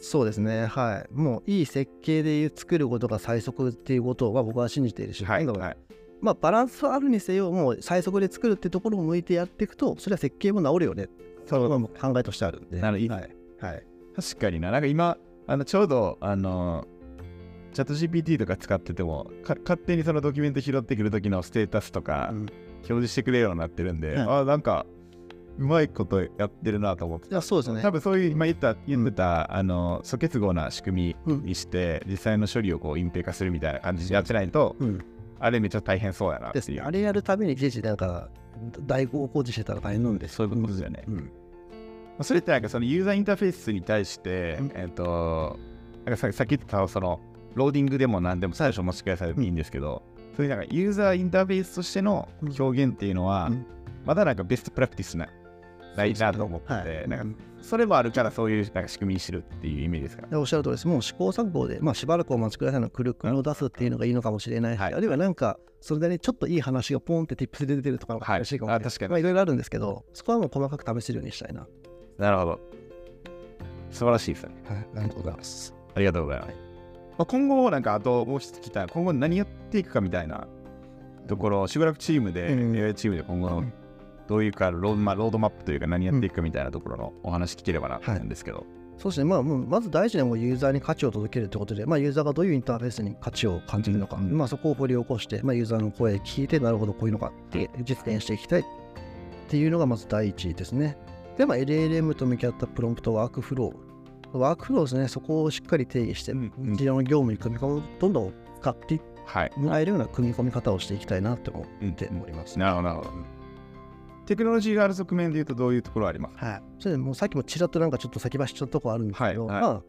Speaker 2: そうですね。はい。もういい設計で作ることが最速っていうことは僕は信じているし、
Speaker 1: はい、
Speaker 2: まあバランスはあるにせよ、もう最速で作るってところを向いてやっていくと、それは設計も治るよね。そうまあもう考えとしてあるんで。
Speaker 1: なるほど
Speaker 2: はい。はい。
Speaker 1: 確かにな。なんか今、あのちょうど、あの、チャット GPT とか使ってても、か勝手にそのドキュメント拾ってくるときのステータスとか、
Speaker 2: うん
Speaker 1: 表示してくれるようになってるんで、
Speaker 2: はい
Speaker 1: あなんか、うまいことやってるなと思って。
Speaker 2: そうですね
Speaker 1: 多。分そういう今言った言ってた、あの素結合な仕組みにして、実際の処理をこう隠蔽化するみたいな感じでやってないと、
Speaker 2: うん。
Speaker 1: あれめっちゃ大変そうやなっていう。
Speaker 2: ですね。あれやるためにいちいちなんか、代行工事してたら大変なんで。
Speaker 1: そういうことですよね。
Speaker 2: うん。
Speaker 1: まあそれってなんかそのユーザーインターフェースに対して、
Speaker 2: うん
Speaker 1: えっ、と、なんかささっき言ったそのローディングでも何でも最初持ち返されてもいいんですけど、そういうなんかユーザーインターフェースとしての表現っていうのは、
Speaker 2: うん
Speaker 1: まだなんかベストプラクティスな、ないなと思ってなんかそれもあるからそういうなんか仕組みにしてるっていうイメージですか？
Speaker 2: でおっしゃる通りです。もう試行錯誤で、まあ、しばらくお待ちくださいのクルクルを出すっていうのがいいのかもしれないし、
Speaker 1: はい
Speaker 2: あるいはなんか、それなりにちょっといい話がポンって tips で出てるとかの方が嬉しいかもしれない。
Speaker 1: はいあ確かに
Speaker 2: まあ、いろいろあるんですけど、そこはもう細かく試せるようにしたいな。
Speaker 1: なるほど。素晴らしいですね。
Speaker 2: はい、ありがとうございます。
Speaker 1: ありがとうございます。まあ、今後、なんかあともう一つ聞きたい、今後何やっていくかみたいなところ、しばらくチームで、
Speaker 2: うん
Speaker 1: チームで今後の
Speaker 2: うん
Speaker 1: どういうかロー,、まあ、ロードマップというか何やっていくかみたいなところのお話聞ければなと思うんですけど。
Speaker 2: そうですね、まあ、まず大事なのはユーザーに価値を届けるということで、まあ、ユーザーがどういうインターフェースに価値を感じるのか、
Speaker 1: うん
Speaker 2: まあ、そこを掘り起こして、まあ、ユーザーの声を聞いて、なるほど、こういうのかって実現していきたいっていうのがまず第一ですね。で、まあ、LLM と向き合ったプロンプトワークフロー。ワークフローですね、そこをしっかり定義して、
Speaker 1: うんうん
Speaker 2: の業務に組み込む、どんどん使って
Speaker 1: はい。
Speaker 2: もらえるような組み込み方をしていきたいなと思
Speaker 1: うん
Speaker 2: っております。
Speaker 1: なるほど、なるほど。テクノロジーがある側面でいうとどういうところあります？
Speaker 2: はい。それでもうさっきもちらっとなんかちょっと先走ったとこあるんですけど、
Speaker 1: はい。はい。
Speaker 2: まあ、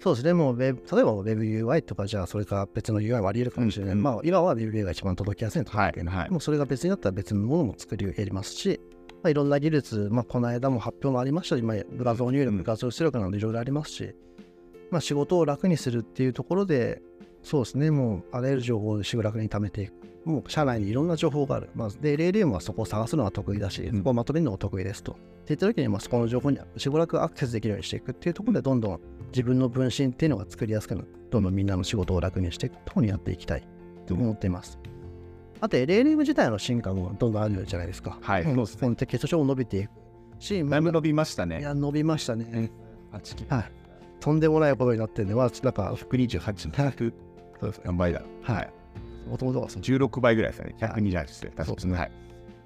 Speaker 2: そうですね、もうウェブ、例えば WebUI とか、じゃあそれから別の UI もあり得るかもしれない。
Speaker 1: うん。うん
Speaker 2: まあ、今は WebUI が一番届きやすいと思うけど、
Speaker 1: はい。はい。
Speaker 2: もうそれが別になったら別のものも作り得りますし、まあ、いろんな技術、まあ、この間も発表もありましたし、まあ、画像入力、画像出力などいろいろありますし、まあ、仕事を楽にするっていうところで、そうですね、もうあらゆる情報を仕楽に貯めていく。もう社内にいろんな情報がある。まあ、で、LLM はそこを探すのが得意だし、
Speaker 1: うん
Speaker 2: そこをまとめるのが得意ですと。って言った時に、まあ、そこの情報にしばらくアクセスできるようにしていくっていうところで、どんどん自分の分身っていうのが作りやすくなる。どんどんみんなの仕事を楽にしていくところにやっていきたいと思っています。あと、LLM 自体の進化もどんどんあるじゃないですか。
Speaker 1: はい
Speaker 2: うん
Speaker 1: そうですね
Speaker 2: このテキスト書も伸びていくし、
Speaker 1: だいぶ伸びましたね。
Speaker 2: いや、伸びましたね。
Speaker 1: 8キ
Speaker 2: はい。とんでもないことになってるんで、まあ、なんか、
Speaker 1: 128の100
Speaker 2: そうですね。
Speaker 1: 何倍だ。
Speaker 2: はい。もともとはその
Speaker 1: 16倍ぐらいですね。128ですね。
Speaker 2: そう
Speaker 1: 確かに。はい。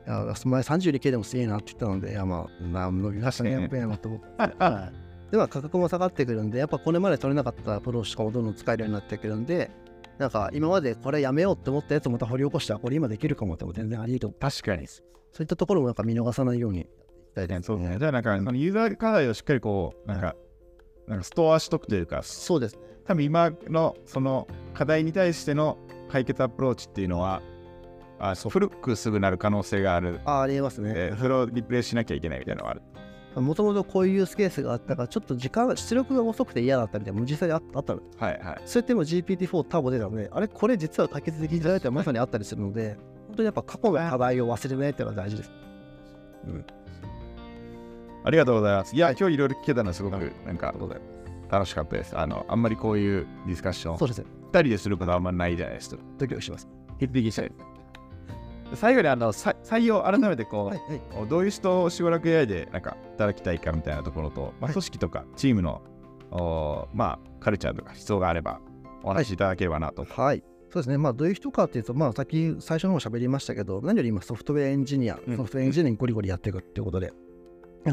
Speaker 2: いや前 32K でもすげえなって言ったので、いやまあ、まあ、伸びましたね、
Speaker 1: ね
Speaker 2: やっぱりなと思って。はいでは価格も下がってくるんで、やっぱこれまで取れなかったプロとかもどんどん使えるようになってくるんで、なんか今までこれやめようって思ったやつをまた掘り起こしたら、これ今できるかもっても全然ありと思う。
Speaker 1: 確かに。
Speaker 2: そういったところもなんか見逃さないようにやっていきたいです
Speaker 1: そうですね。じゃあなんか、あのユーザー課題をしっかりこう、なんか、なんかストアしとくというか、
Speaker 2: そうですね。
Speaker 1: 多分今のその課題に対しての解決アプローチっていうのは、あそう古くすぐなる可能性がある。
Speaker 2: あありえますね。
Speaker 1: えーそれをリプレイしなきゃいけないみたいなのがある。
Speaker 2: もともとこういうユースケースがあったから、ちょっと時間、出力が遅くて嫌だったみたいな、もう実際にああったの。
Speaker 1: はいはい。
Speaker 2: そうやっても GPT-4 ターボ出たので、あれ、これ実は解決できないってまさにあったりするので、本当にやっぱ過去の課題を忘れないっていうのが大事です。
Speaker 1: ありがとうございます。いや、今日いろいろ聞けたのはすごくなんか楽しかったです。あの、あんまりこういうディスカッション、
Speaker 2: そうですね。
Speaker 1: 二人ですることはあんまりないじゃないですか。
Speaker 2: ドキドキします。
Speaker 1: したい。最後にあのさ採用、改めてこう、
Speaker 2: はい、はい。
Speaker 1: どういう人をしばらく AI でなんか働きたいかみたいなところと、まあ、
Speaker 2: はい
Speaker 1: 組織とかチームの、おまあ、カルチャーとか思想があればお話しいただければなと。
Speaker 2: はい。そうですね。まあ、どういう人かっていうと、まあ、さっき最初の方喋りましたけど、何より今ソフトウェアエンジニア、
Speaker 1: うん
Speaker 2: ソフトウェアエンジニアにゴリゴリやっていくっていうことで、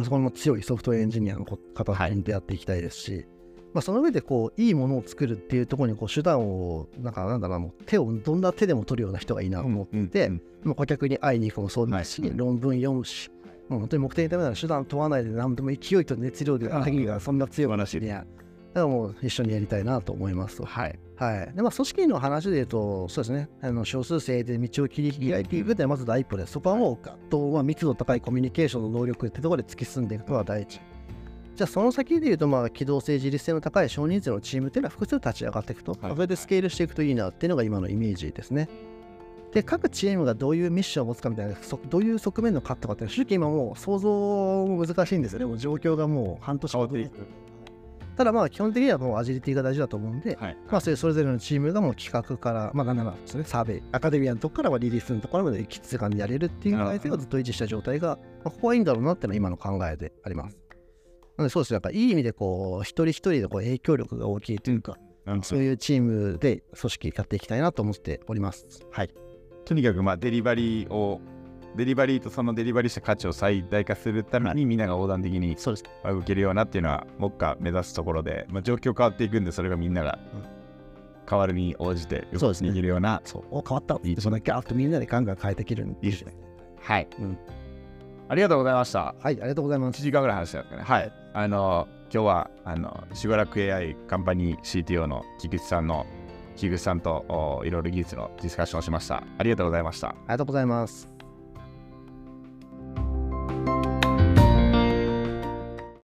Speaker 2: そこにも強いソフトウェアエンジニアの方と出会っていきたいですし、まあ、その上でこういいものを作るっていうところにこう手段をなんかなんだろうもう手をどんな手でも取るような人がいいなと思って、うんうん、顧客に会いに行くもそうですし、はい、論文読むし、もう本当に目的のためなら手段問わないで何でも勢いと熱量で限りがそんな強い話で。だからもう一緒にやりたいなと思いますはい。はい。で、まあ、組織の話で言うと、そうですね、あの少数生で道を切り開いていくってまず第一歩です。そこはもう、ガッと、まあ、密度高いコミュニケーションの能力ってところで突き進んでいくのが第一。じゃあその先で言うと、まあ、機動性、自立性の高い少人数のチームっていうのは複数立ち上がっていくと、はい、それでスケールしていくといいなっていうのが今のイメージですね。で、各チームがどういうミッションを持つかみたいな、どういう側面のかとかって、正直今もう想像も難しいんですよね。もう状況がもう半年
Speaker 1: 変わっていく。
Speaker 2: ただまあ基本的にはもうアジリティが大事だと思うんで、はい、まあそれそれぞれのチームがもう企画から、まあなんならですね、サーベイ、アカデミアのとこからはリリースのところまで一致感でやれるっていう体制をずっと維持した状態が、まあ、ここはいいんだろうなっていうのは今の考えであります。そうですね、やっぱいい意味でこう、一人一人でこう影響力が大きいというか、うん、そう。いうチームで組織やっていきたいなと思っております。はい。
Speaker 1: とにかくまあデリバリーをデリバリーとそのデリバリーした価値を最大化するためにみんなが横断的に動けるようなっていうのは目下目指すところで、まあ、状況変わっていくんでそれがみんなが変わるに応じて
Speaker 2: 動き
Speaker 1: できるような
Speaker 2: そう。お変わった。いいそのギャーッとみんなでガンガン変えていけるん
Speaker 1: ですね。はい、うん、ありがとうございました。
Speaker 2: はいありがとうございます。
Speaker 1: 1時間ぐらい話したんですかね。はいあの今日はあのしばらく AI カンパニー CTO の菊池さんの菊池さんといろいろ技術のディスカッションをしました。ありがとうございました。あ
Speaker 2: りがとうございます。